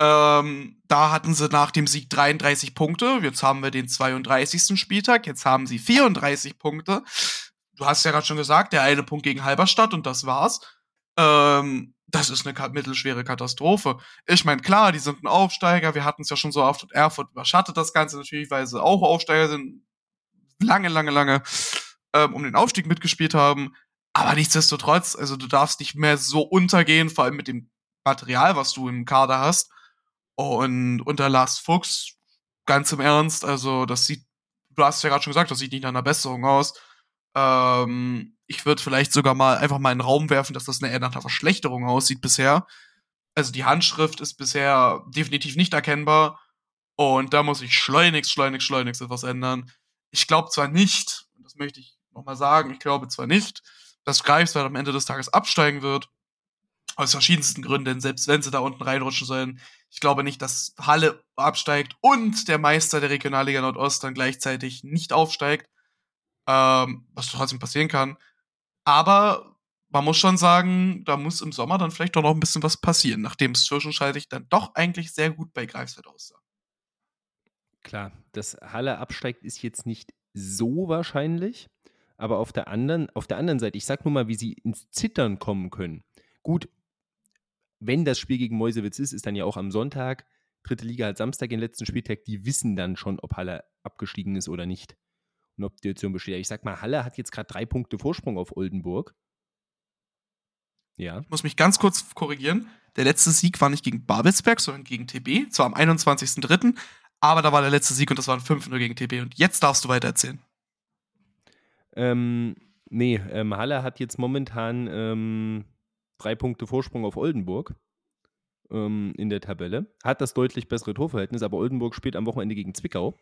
Ähm, da hatten sie nach dem Sieg 33 Punkte. Jetzt haben wir den 32. Spieltag. Jetzt haben sie 34 Punkte. Du hast ja gerade schon gesagt, der eine Punkt gegen Halberstadt und das war's. Ähm, das ist eine mittelschwere Katastrophe. Ich meine, klar, die sind ein Aufsteiger. Wir hatten es ja schon so oft. Erfurt überschattet das Ganze natürlich, weil sie auch Aufsteiger sind. Lange, lange, lange ähm, um den Aufstieg mitgespielt haben. Aber nichtsdestotrotz, also du darfst nicht mehr so untergehen, vor allem mit dem Material, was du im Kader hast. Und unter Lars Fuchs, ganz im Ernst, also das sieht, du hast ja gerade schon gesagt, das sieht nicht nach einer Besserung aus. Ähm, ich würde vielleicht sogar mal einfach mal in den Raum werfen, dass das eine eher nach einer Verschlechterung aussieht bisher. Also die Handschrift ist bisher definitiv nicht erkennbar. Und da muss ich schleunigst, schleunigst, schleunigst etwas ändern. Ich glaube zwar nicht, und das möchte ich nochmal sagen, ich glaube zwar nicht, dass Greifswald am Ende des Tages absteigen wird. Aus verschiedensten Gründen, selbst wenn sie da unten reinrutschen sollen. Ich glaube nicht, dass Halle absteigt und der Meister der Regionalliga Nordost dann gleichzeitig nicht aufsteigt. Ähm, was trotzdem passieren kann. Aber man muss schon sagen, da muss im Sommer dann vielleicht doch noch ein bisschen was passieren, nachdem es zwischenschaltig dann doch eigentlich sehr gut bei Greifswald aussah. Klar, dass Halle absteigt, ist jetzt nicht so wahrscheinlich. Aber auf der anderen, auf der anderen Seite, ich sag nur mal, wie sie ins Zittern kommen können. Gut, wenn das Spiel gegen Mäusewitz ist, ist dann ja auch am Sonntag. Dritte Liga hat Samstag den letzten Spieltag. Die wissen dann schon, ob Halle abgestiegen ist oder nicht. Und ob die Option besteht. Ich sag mal, Halle hat jetzt gerade drei Punkte Vorsprung auf Oldenburg. Ja. Ich muss mich ganz kurz korrigieren. Der letzte Sieg war nicht gegen Babelsberg, sondern gegen TB. Zwar am 21.03., aber da war der letzte Sieg und das waren 5-0 gegen TB. Und jetzt darfst du weiter erzählen. Ähm, nee, ähm, Halle hat jetzt momentan ähm, drei Punkte Vorsprung auf Oldenburg ähm, in der Tabelle. Hat das deutlich bessere Torverhältnis, aber Oldenburg spielt am Wochenende gegen Zwickau.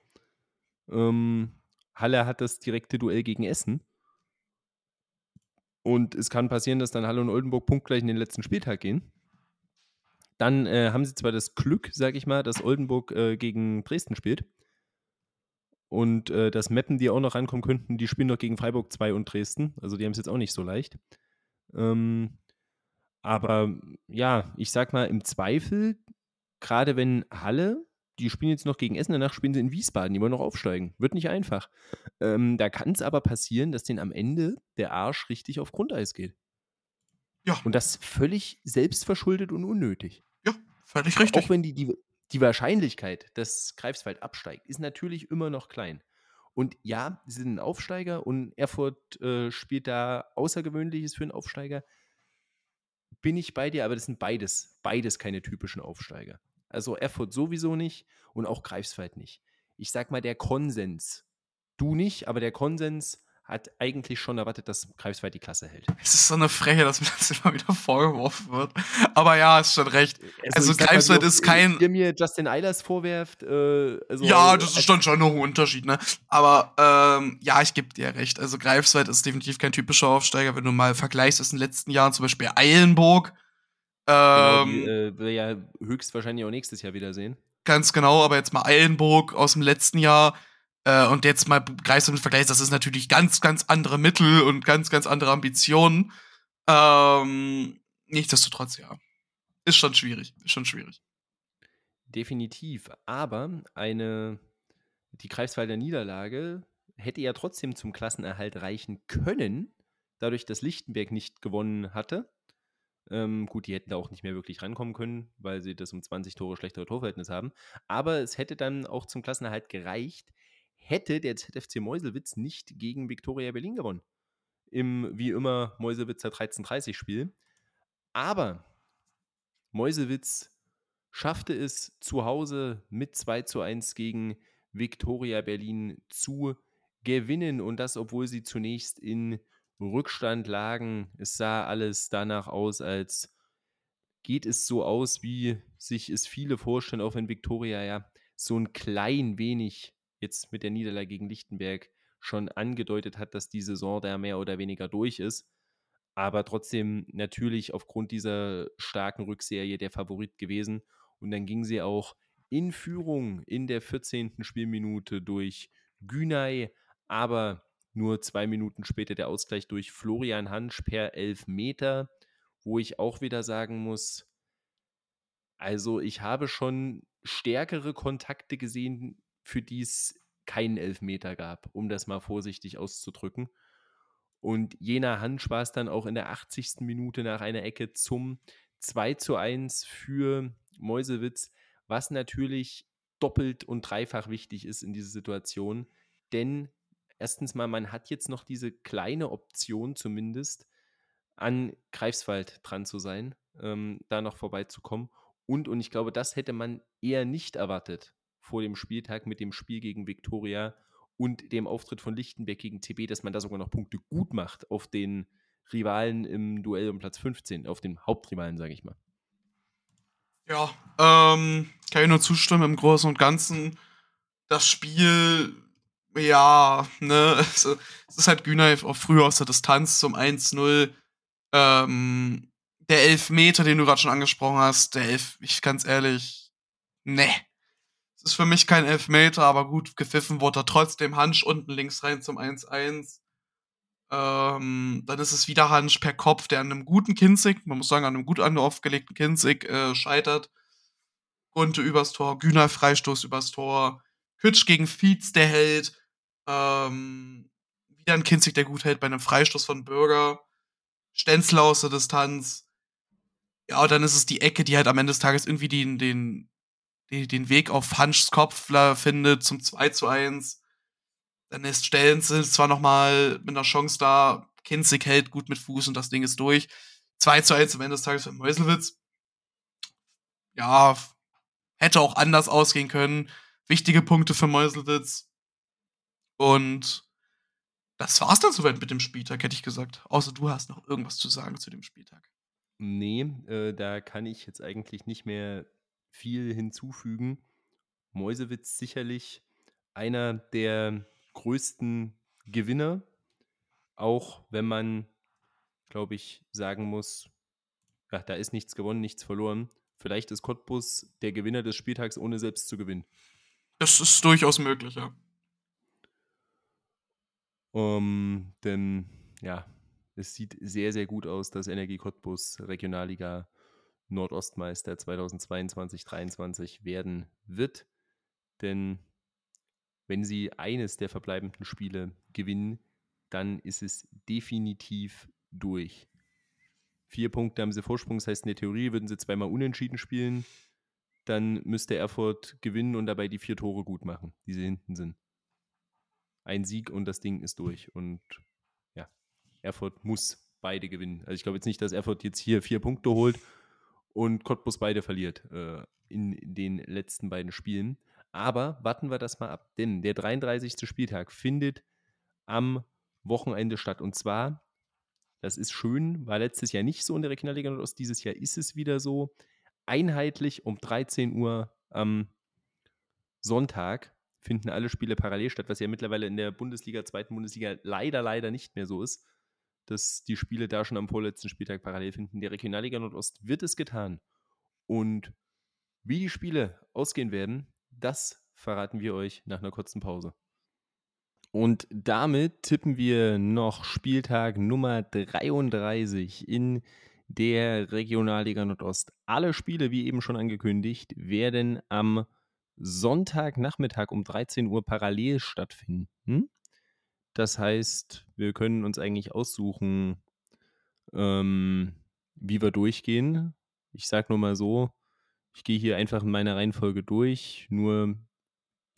Ähm, Halle hat das direkte Duell gegen Essen. Und es kann passieren, dass dann Halle und Oldenburg punktgleich in den letzten Spieltag gehen. Dann äh, haben sie zwar das Glück, sag ich mal, dass Oldenburg äh, gegen Dresden spielt. Und äh, dass Meppen, die auch noch rankommen könnten, die spielen noch gegen Freiburg 2 und Dresden. Also die haben es jetzt auch nicht so leicht. Ähm, aber ja, ich sag mal, im Zweifel, gerade wenn Halle, die spielen jetzt noch gegen Essen, danach spielen sie in Wiesbaden, die wollen noch aufsteigen. Wird nicht einfach. Ähm, da kann es aber passieren, dass denen am Ende der Arsch richtig auf Grundeis geht. Ja. Und das völlig selbstverschuldet und unnötig. Ja, völlig richtig. Auch wenn die, die, die Wahrscheinlichkeit, dass Greifswald absteigt, ist natürlich immer noch klein. Und ja, sie sind ein Aufsteiger und Erfurt äh, spielt da Außergewöhnliches für einen Aufsteiger bin ich bei dir, aber das sind beides, beides keine typischen Aufsteiger. Also Erfurt sowieso nicht und auch Greifswald nicht. Ich sag mal, der Konsens Du nicht, aber der Konsens hat eigentlich schon erwartet, dass Greifswald die Klasse hält. Es ist so eine Freche, dass mir das immer wieder vorgeworfen wird. Aber ja, ist schon recht. Also, also Greifswald ist kein. Ihr mir Justin Eilers vorwerft. Äh, also ja, das ist dann schon noch ein Unterschied, ne? Aber ähm, ja, ich gebe dir recht. Also Greifswald ist definitiv kein typischer Aufsteiger, wenn du mal vergleichst, in den letzten Jahren zum Beispiel Eilenburg. Ähm, genau, die, äh, wir ja höchstwahrscheinlich auch nächstes Jahr wiedersehen. Ganz genau, aber jetzt mal Eilenburg aus dem letzten Jahr äh, und jetzt mal Greifswald mit Vergleich, das ist natürlich ganz, ganz andere Mittel und ganz, ganz andere Ambitionen. Ähm, nichtsdestotrotz, ja. Ist schon schwierig. Ist schon schwierig. Definitiv. Aber eine, die Greifswalder Niederlage hätte ja trotzdem zum Klassenerhalt reichen können, dadurch, dass Lichtenberg nicht gewonnen hatte. Ähm, gut, die hätten da auch nicht mehr wirklich rankommen können, weil sie das um 20 Tore schlechtere Torverhältnis haben. Aber es hätte dann auch zum Klassenerhalt gereicht, hätte der ZFC Meuselwitz nicht gegen Viktoria Berlin gewonnen. Im, wie immer, Meuselwitzer 13:30-Spiel. Aber Meuselwitz schaffte es zu Hause mit 2 zu 1 gegen Viktoria Berlin zu gewinnen. Und das, obwohl sie zunächst in Rückstand lagen. Es sah alles danach aus, als geht es so aus, wie sich es viele vorstellen, auch wenn Viktoria ja so ein klein wenig jetzt mit der Niederlage gegen Lichtenberg schon angedeutet hat, dass die Saison da mehr oder weniger durch ist. Aber trotzdem natürlich aufgrund dieser starken Rückserie der Favorit gewesen. Und dann ging sie auch in Führung in der 14. Spielminute durch Günay, aber nur zwei Minuten später der Ausgleich durch Florian Hansch per Elfmeter, wo ich auch wieder sagen muss, also ich habe schon stärkere Kontakte gesehen für die es keinen Elfmeter gab, um das mal vorsichtig auszudrücken. Und jener Hansch dann auch in der 80. Minute nach einer Ecke zum 2 zu 1 für Meusewitz, was natürlich doppelt und dreifach wichtig ist in dieser Situation. Denn erstens mal, man hat jetzt noch diese kleine Option zumindest, an Greifswald dran zu sein, ähm, da noch vorbeizukommen. Und, und ich glaube, das hätte man eher nicht erwartet vor dem Spieltag mit dem Spiel gegen Viktoria und dem Auftritt von Lichtenberg gegen TB, dass man da sogar noch Punkte gut macht auf den Rivalen im Duell um Platz 15, auf den Hauptrivalen, sage ich mal. Ja, ähm, kann ich nur zustimmen im Großen und Ganzen. Das Spiel, ja, ne, es, ist halt Günay auch früher aus der Distanz zum 1-0. Ähm, der Elfmeter, den du gerade schon angesprochen hast, der Elf, ich ganz ehrlich, ne, es ist für mich kein Elfmeter, aber gut, gepfiffen wurde trotzdem. Hansch unten links rein zum 1-1. Ähm, dann ist es wieder Hansch per Kopf, der an einem guten Kinzig, man muss sagen, an einem gut aufgelegten Kinzig äh, scheitert. Gunte übers Tor, Güner Freistoß übers Tor, Kütsch gegen Fietz, der hält. Ähm, wieder ein Kinzig, der gut hält bei einem Freistoß von Bürger. Stenzler aus der Distanz. Ja, und dann ist es die Ecke, die halt am Ende des Tages irgendwie den, den die, den Weg auf Hanschs Kopf findet zum 2 zu 1. Dann ist Stellenze zwar nochmal mit einer Chance da, Kinzig hält gut mit Fuß und das Ding ist durch. 2 zu 1 am Ende des Tages für Meuselwitz. Ja, hätte auch anders ausgehen können. Wichtige Punkte für Meuselwitz. Und das war's dann soweit mit dem Spieltag, hätte ich gesagt. Außer du hast noch irgendwas zu sagen zu dem Spieltag. Nee, äh, da kann ich jetzt eigentlich nicht mehr viel hinzufügen. Mäusewitz sicherlich einer der größten Gewinner, auch wenn man, glaube ich, sagen muss, ja, da ist nichts gewonnen, nichts verloren. Vielleicht ist Cottbus der Gewinner des Spieltags, ohne selbst zu gewinnen. Das ist durchaus möglich, ja. Um, denn ja, es sieht sehr, sehr gut aus, dass Energie Cottbus Regionalliga Nordostmeister 2022-23 werden wird. Denn wenn sie eines der verbleibenden Spiele gewinnen, dann ist es definitiv durch. Vier Punkte haben sie Vorsprung, das heißt, in der Theorie würden sie zweimal unentschieden spielen. Dann müsste Erfurt gewinnen und dabei die vier Tore gut machen, die sie hinten sind. Ein Sieg und das Ding ist durch. Und ja, Erfurt muss beide gewinnen. Also ich glaube jetzt nicht, dass Erfurt jetzt hier vier Punkte holt und Cottbus beide verliert äh, in den letzten beiden Spielen. Aber warten wir das mal ab, denn der 33. Spieltag findet am Wochenende statt. Und zwar, das ist schön, war letztes Jahr nicht so in der Regionalliga Nordost, dieses Jahr ist es wieder so, einheitlich um 13 Uhr am Sonntag finden alle Spiele parallel statt, was ja mittlerweile in der Bundesliga, zweiten Bundesliga leider, leider nicht mehr so ist, dass die Spiele da schon am vorletzten Spieltag parallel finden. Der Regionalliga Nordost wird es getan. Und wie die Spiele ausgehen werden, das verraten wir euch nach einer kurzen Pause. Und damit tippen wir noch Spieltag Nummer 33 in der Regionalliga Nordost. Alle Spiele, wie eben schon angekündigt, werden am Sonntagnachmittag um 13 Uhr parallel stattfinden. Das heißt, wir können uns eigentlich aussuchen, ähm, wie wir durchgehen. Ich sage nur mal so, ich gehe hier einfach in meiner Reihenfolge durch. Nur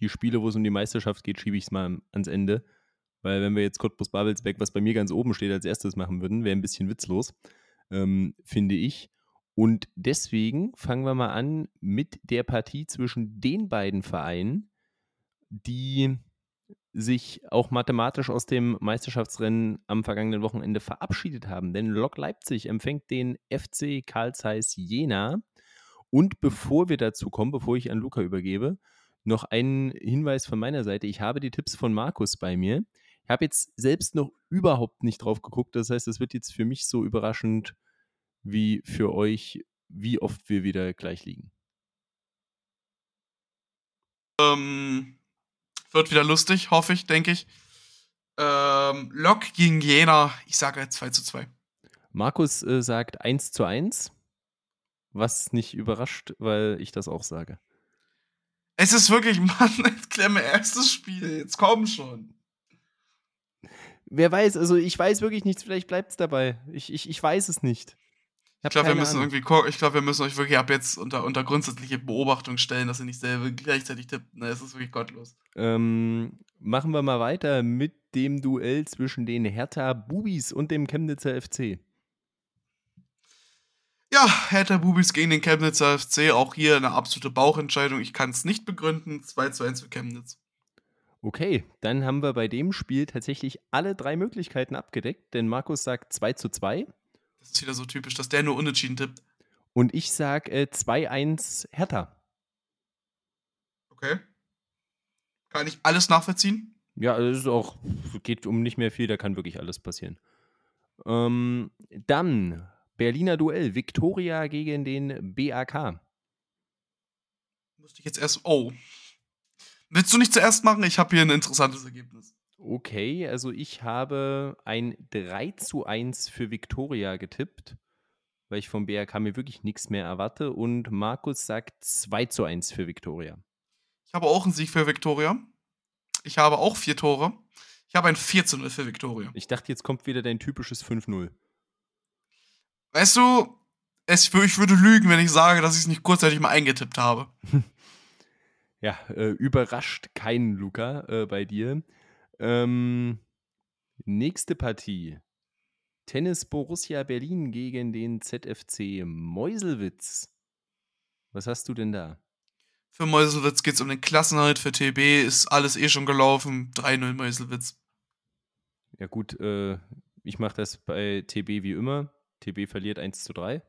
die Spiele, wo es um die Meisterschaft geht, schiebe ich es mal ans Ende. Weil wenn wir jetzt Cottbus Babelsberg, was bei mir ganz oben steht, als erstes machen würden, wäre ein bisschen witzlos, ähm, finde ich. Und deswegen fangen wir mal an mit der Partie zwischen den beiden Vereinen, die sich auch mathematisch aus dem Meisterschaftsrennen am vergangenen Wochenende verabschiedet haben. Denn Lok Leipzig empfängt den FC Karl Zeiss Jena. Und bevor wir dazu kommen, bevor ich an Luca übergebe, noch ein Hinweis von meiner Seite. Ich habe die Tipps von Markus bei mir. Ich habe jetzt selbst noch überhaupt nicht drauf geguckt. Das heißt, es wird jetzt für mich so überraschend wie für euch, wie oft wir wieder gleich liegen. Ähm, wird wieder lustig, hoffe ich, denke ich. Ähm, Lok gegen Jena, ich sage 2 zu 2. Markus äh, sagt 1 zu 1, was nicht überrascht, weil ich das auch sage. Es ist wirklich, Mann, mir erstes Spiel. Jetzt komm schon. Wer weiß, also ich weiß wirklich nichts, vielleicht bleibt es dabei. Ich, ich, ich weiß es nicht. Ich, glaube, wir müssen Ahnung. irgendwie ich glaube, wir müssen euch wirklich ab jetzt unter, unter grundsätzliche Beobachtung stellen, dass ihr nicht selber gleichzeitig tippt. Ne, es ist wirklich gottlos. Ähm, machen wir mal weiter mit dem Duell zwischen den Hertha Bubis und dem Chemnitzer FC. Ja, Hertha Bubis gegen den Chemnitzer FC. Auch hier eine absolute Bauchentscheidung. Ich kann es nicht begründen. 2 zu 1 für Chemnitz. Okay, dann haben wir bei dem Spiel tatsächlich alle drei Möglichkeiten abgedeckt, denn Markus sagt 2 zu 2. Das ist wieder so typisch, dass der nur unentschieden tippt. Und ich sage äh, 2-1 Hertha. Okay. Kann ich alles nachvollziehen? Ja, es ist auch, geht um nicht mehr viel, da kann wirklich alles passieren. Ähm, dann Berliner Duell, Viktoria gegen den BAK. Musste ich jetzt erst. Oh. Willst du nicht zuerst machen? Ich habe hier ein interessantes Ergebnis. Okay, also ich habe ein 3 zu 1 für Viktoria getippt, weil ich vom BRK mir wirklich nichts mehr erwarte. Und Markus sagt 2 zu 1 für Viktoria. Ich habe auch einen Sieg für Viktoria. Ich habe auch vier Tore. Ich habe ein 4 zu 0 für Viktoria. Ich dachte, jetzt kommt wieder dein typisches 5-0. Weißt du, es, ich würde lügen, wenn ich sage, dass ich es nicht kurzzeitig mal eingetippt habe. ja, äh, überrascht keinen Luca äh, bei dir. Ähm, nächste Partie. Tennis Borussia Berlin gegen den ZFC Meuselwitz. Was hast du denn da? Für Meuselwitz geht es um den Klassenhalt. Für TB ist alles eh schon gelaufen. 3-0 Meuselwitz. Ja, gut, äh, ich mache das bei TB wie immer. TB verliert 1 zu 3.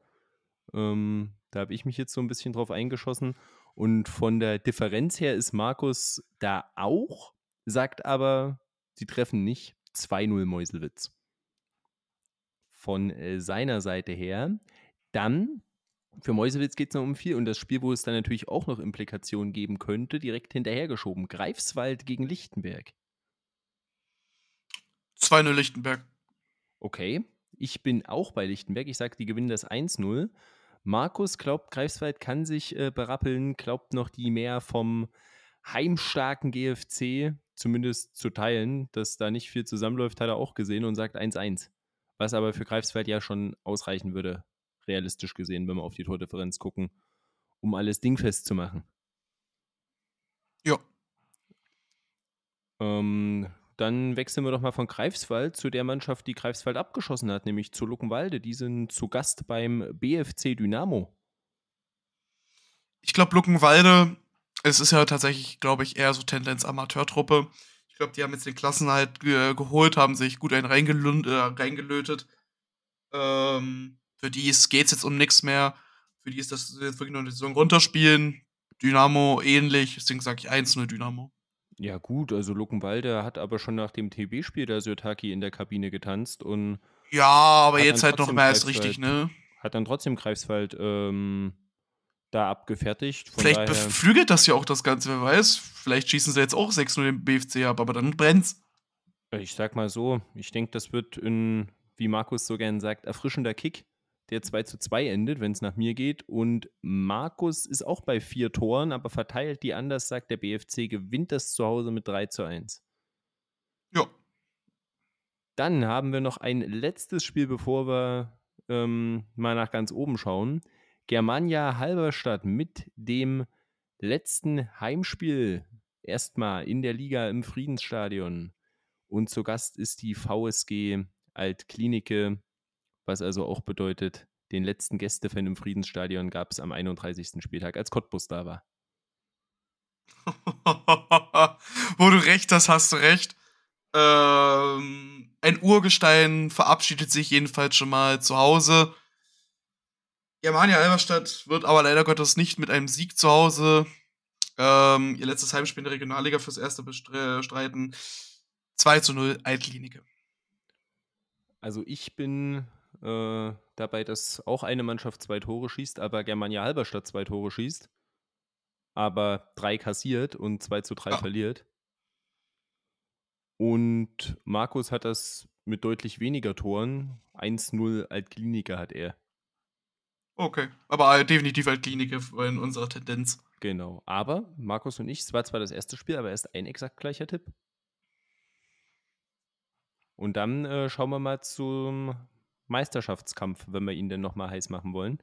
Ähm, da habe ich mich jetzt so ein bisschen drauf eingeschossen. Und von der Differenz her ist Markus da auch, sagt aber, sie treffen nicht 2-0 Meuselwitz. Von äh, seiner Seite her. Dann, für Meuselwitz geht es noch um 4 und das Spiel, wo es dann natürlich auch noch Implikationen geben könnte, direkt hinterhergeschoben. Greifswald gegen Lichtenberg. 2-0 Lichtenberg. Okay, ich bin auch bei Lichtenberg. Ich sage, die gewinnen das 1-0. Markus glaubt, Greifswald kann sich äh, berappeln, glaubt noch die mehr vom heimstarken GFC, zumindest zu teilen, dass da nicht viel zusammenläuft, hat er auch gesehen und sagt 1-1. Was aber für Greifswald ja schon ausreichen würde, realistisch gesehen, wenn wir auf die Tordifferenz gucken, um alles dingfest zu machen. Ja. Ähm, dann wechseln wir doch mal von Greifswald zu der Mannschaft, die Greifswald abgeschossen hat, nämlich zu Luckenwalde. Die sind zu Gast beim BFC Dynamo. Ich glaube, Luckenwalde es ist ja tatsächlich, glaube ich, eher so Tendenz Amateurtruppe. Ich glaube, die haben jetzt den Klassenhalt ge geholt, haben sich gut einen reingelö äh, reingelötet. Ähm, für die geht es jetzt um nichts mehr. Für die ist das jetzt wirklich nur eine Saison runterspielen. Dynamo ähnlich, deswegen sage ich 1-0 Dynamo. Ja, gut, also Luckenwalde hat aber schon nach dem TB-Spiel der Sirtaki in der Kabine getanzt und. Ja, aber jetzt halt noch mehr als richtig, ne? Hat dann trotzdem Greifswald ähm, da abgefertigt. Von Vielleicht beflügelt das ja auch das Ganze, wer weiß. Vielleicht schießen sie jetzt auch 6-0 den BFC ab, aber dann brennt's. Ich sag mal so, ich denke, das wird ein, wie Markus so gern sagt, erfrischender Kick, der 2 zu 2 endet, wenn es nach mir geht. Und Markus ist auch bei vier Toren, aber verteilt die anders, sagt der BFC, gewinnt das zu Hause mit 3 zu 1. Ja. Dann haben wir noch ein letztes Spiel, bevor wir ähm, mal nach ganz oben schauen. Germania Halberstadt mit dem letzten Heimspiel erstmal in der Liga im Friedensstadion. Und zu Gast ist die VSG Altklinike, was also auch bedeutet, den letzten Gästefan im Friedensstadion gab es am 31. Spieltag, als Cottbus da war. Wo du recht hast, hast du recht. Ähm, ein Urgestein verabschiedet sich jedenfalls schon mal zu Hause. Germania Elberstadt wird aber leider Gottes nicht mit einem Sieg zu Hause ähm, ihr letztes Heimspiel in der Regionalliga fürs erste bestreiten. 2 zu 0 Altklinike. Also ich bin äh, dabei, dass auch eine Mannschaft zwei Tore schießt, aber Germania Halberstadt zwei Tore schießt, aber drei kassiert und 2 zu 3 ja. verliert. Und Markus hat das mit deutlich weniger Toren. 1-0 Altkliniker hat er. Okay, aber definitiv halt Klinik in unserer Tendenz. Genau, aber Markus und ich, es war zwar das erste Spiel, aber erst ein exakt gleicher Tipp. Und dann äh, schauen wir mal zum Meisterschaftskampf, wenn wir ihn denn nochmal heiß machen wollen.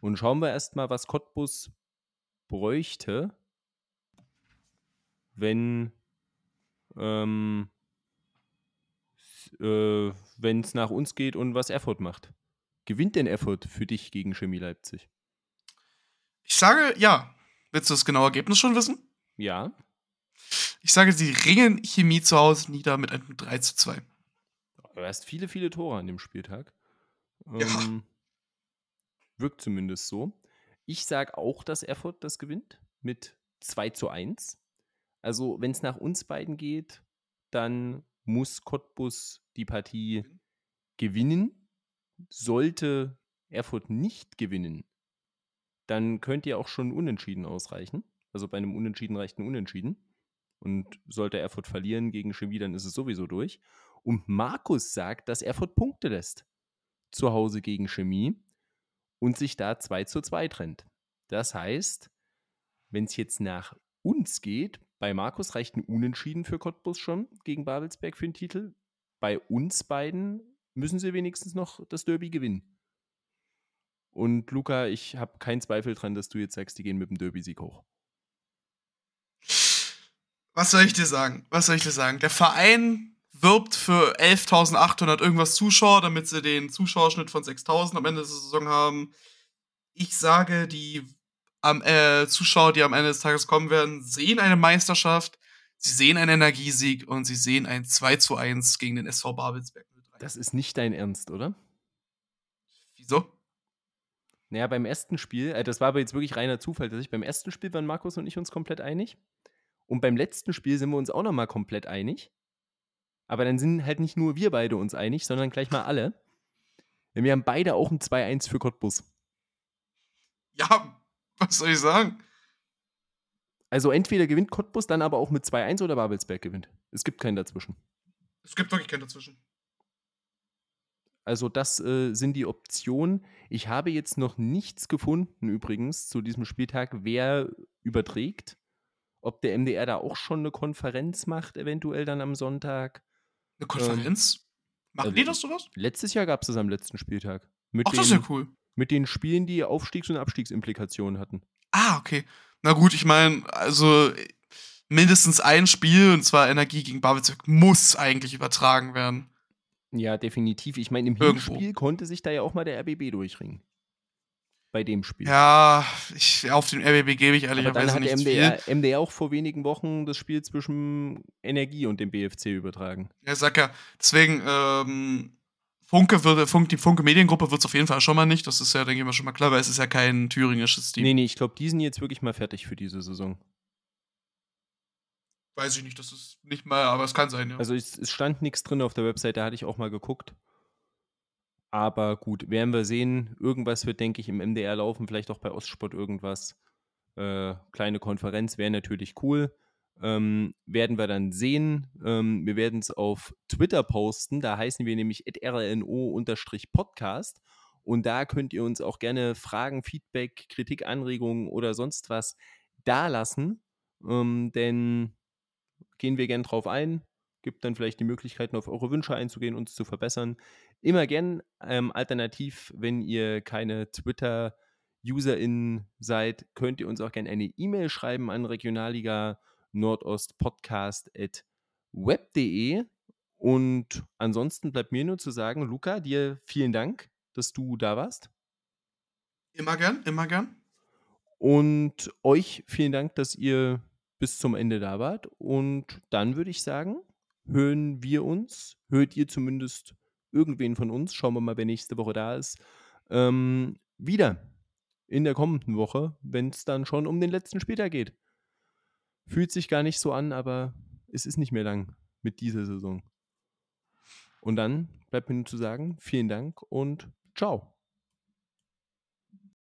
Und schauen wir erstmal, was Cottbus bräuchte, wenn ähm, äh, es nach uns geht und was Erfurt macht. Gewinnt denn Erfurt für dich gegen Chemie Leipzig? Ich sage ja. Willst du das genaue Ergebnis schon wissen? Ja. Ich sage, sie ringen Chemie zu Hause nieder mit einem 3 zu 2. Du hast viele, viele Tore an dem Spieltag. Ja. Ähm, wirkt zumindest so. Ich sage auch, dass Erfurt das gewinnt mit 2 zu 1. Also, wenn es nach uns beiden geht, dann muss Cottbus die Partie gewinnen sollte Erfurt nicht gewinnen, dann könnte ja auch schon Unentschieden ausreichen. Also bei einem Unentschieden reicht ein Unentschieden. Und sollte Erfurt verlieren gegen Chemie, dann ist es sowieso durch. Und Markus sagt, dass Erfurt Punkte lässt. Zu Hause gegen Chemie und sich da 2 zu 2 trennt. Das heißt, wenn es jetzt nach uns geht, bei Markus reicht ein Unentschieden für Cottbus schon gegen Babelsberg für den Titel. Bei uns beiden müssen sie wenigstens noch das Derby gewinnen. Und Luca, ich habe keinen Zweifel dran, dass du jetzt sagst, die gehen mit dem Derby-Sieg hoch. Was soll ich dir sagen? Was soll ich dir sagen? Der Verein wirbt für 11.800 irgendwas Zuschauer, damit sie den Zuschauerschnitt von 6.000 am Ende der Saison haben. Ich sage, die am, äh, Zuschauer, die am Ende des Tages kommen werden, sehen eine Meisterschaft, sie sehen einen Energiesieg und sie sehen ein 2 zu 1 gegen den SV Babelsberg. Das ist nicht dein Ernst, oder? Wieso? Naja, beim ersten Spiel, äh, das war aber jetzt wirklich reiner Zufall, dass ich beim ersten Spiel waren Markus und ich uns komplett einig. Und beim letzten Spiel sind wir uns auch nochmal komplett einig. Aber dann sind halt nicht nur wir beide uns einig, sondern gleich mal alle. Denn wir haben beide auch ein 2-1 für Cottbus. Ja, was soll ich sagen? Also entweder gewinnt Cottbus, dann aber auch mit 2-1 oder Babelsberg gewinnt. Es gibt keinen dazwischen. Es gibt wirklich keinen dazwischen. Also das äh, sind die Optionen. Ich habe jetzt noch nichts gefunden übrigens zu diesem Spieltag, wer überträgt. Ob der MDR da auch schon eine Konferenz macht, eventuell dann am Sonntag. Eine Konferenz? Ähm, Machen die das sowas? Letztes Jahr gab es das am letzten Spieltag. Mit Ach, das ist ja cool. Mit den Spielen, die Aufstiegs- und Abstiegsimplikationen hatten. Ah, okay. Na gut, ich meine, also mindestens ein Spiel, und zwar Energie gegen Babelsberg, muss eigentlich übertragen werden. Ja, definitiv. Ich meine, im Hinspiel konnte sich da ja auch mal der RBB durchringen. bei dem Spiel. Ja, ich, auf den RBB gebe ich ehrlicherweise Aber dann hat nicht MDR, viel. MDR auch vor wenigen Wochen das Spiel zwischen Energie und dem BFC übertragen. Ja, sag ja, deswegen, ähm, Funke würde, Funk, die Funke Mediengruppe wird es auf jeden Fall schon mal nicht. Das ist ja, denke ich mal, schon mal klar, weil es ist ja kein thüringisches Team. Nee, nee, ich glaube, die sind jetzt wirklich mal fertig für diese Saison. Weiß ich nicht, das ist nicht mal, aber es kann sein, ja. Also es, es stand nichts drin auf der Website, da hatte ich auch mal geguckt. Aber gut, werden wir sehen. Irgendwas wird, denke ich, im MDR laufen, vielleicht auch bei Ostsport irgendwas. Äh, kleine Konferenz wäre natürlich cool. Ähm, werden wir dann sehen. Ähm, wir werden es auf Twitter posten. Da heißen wir nämlich rno-podcast. Und da könnt ihr uns auch gerne Fragen, Feedback, Kritik, Anregungen oder sonst was da lassen. Ähm, denn gehen wir gern drauf ein. Gibt dann vielleicht die Möglichkeiten, auf eure Wünsche einzugehen, uns zu verbessern. Immer gern. Ähm, alternativ, wenn ihr keine Twitter-UserInnen seid, könnt ihr uns auch gerne eine E-Mail schreiben an regionalliga nordostpodcast.web.de. Und ansonsten bleibt mir nur zu sagen, Luca, dir vielen Dank, dass du da warst. Immer gern, immer gern. Und euch vielen Dank, dass ihr bis zum Ende da wart. Und dann würde ich sagen, hören wir uns, hört ihr zumindest irgendwen von uns, schauen wir mal, wer nächste Woche da ist, ähm, wieder in der kommenden Woche, wenn es dann schon um den letzten Spieltag geht. Fühlt sich gar nicht so an, aber es ist nicht mehr lang mit dieser Saison. Und dann bleibt mir nur zu sagen, vielen Dank und ciao.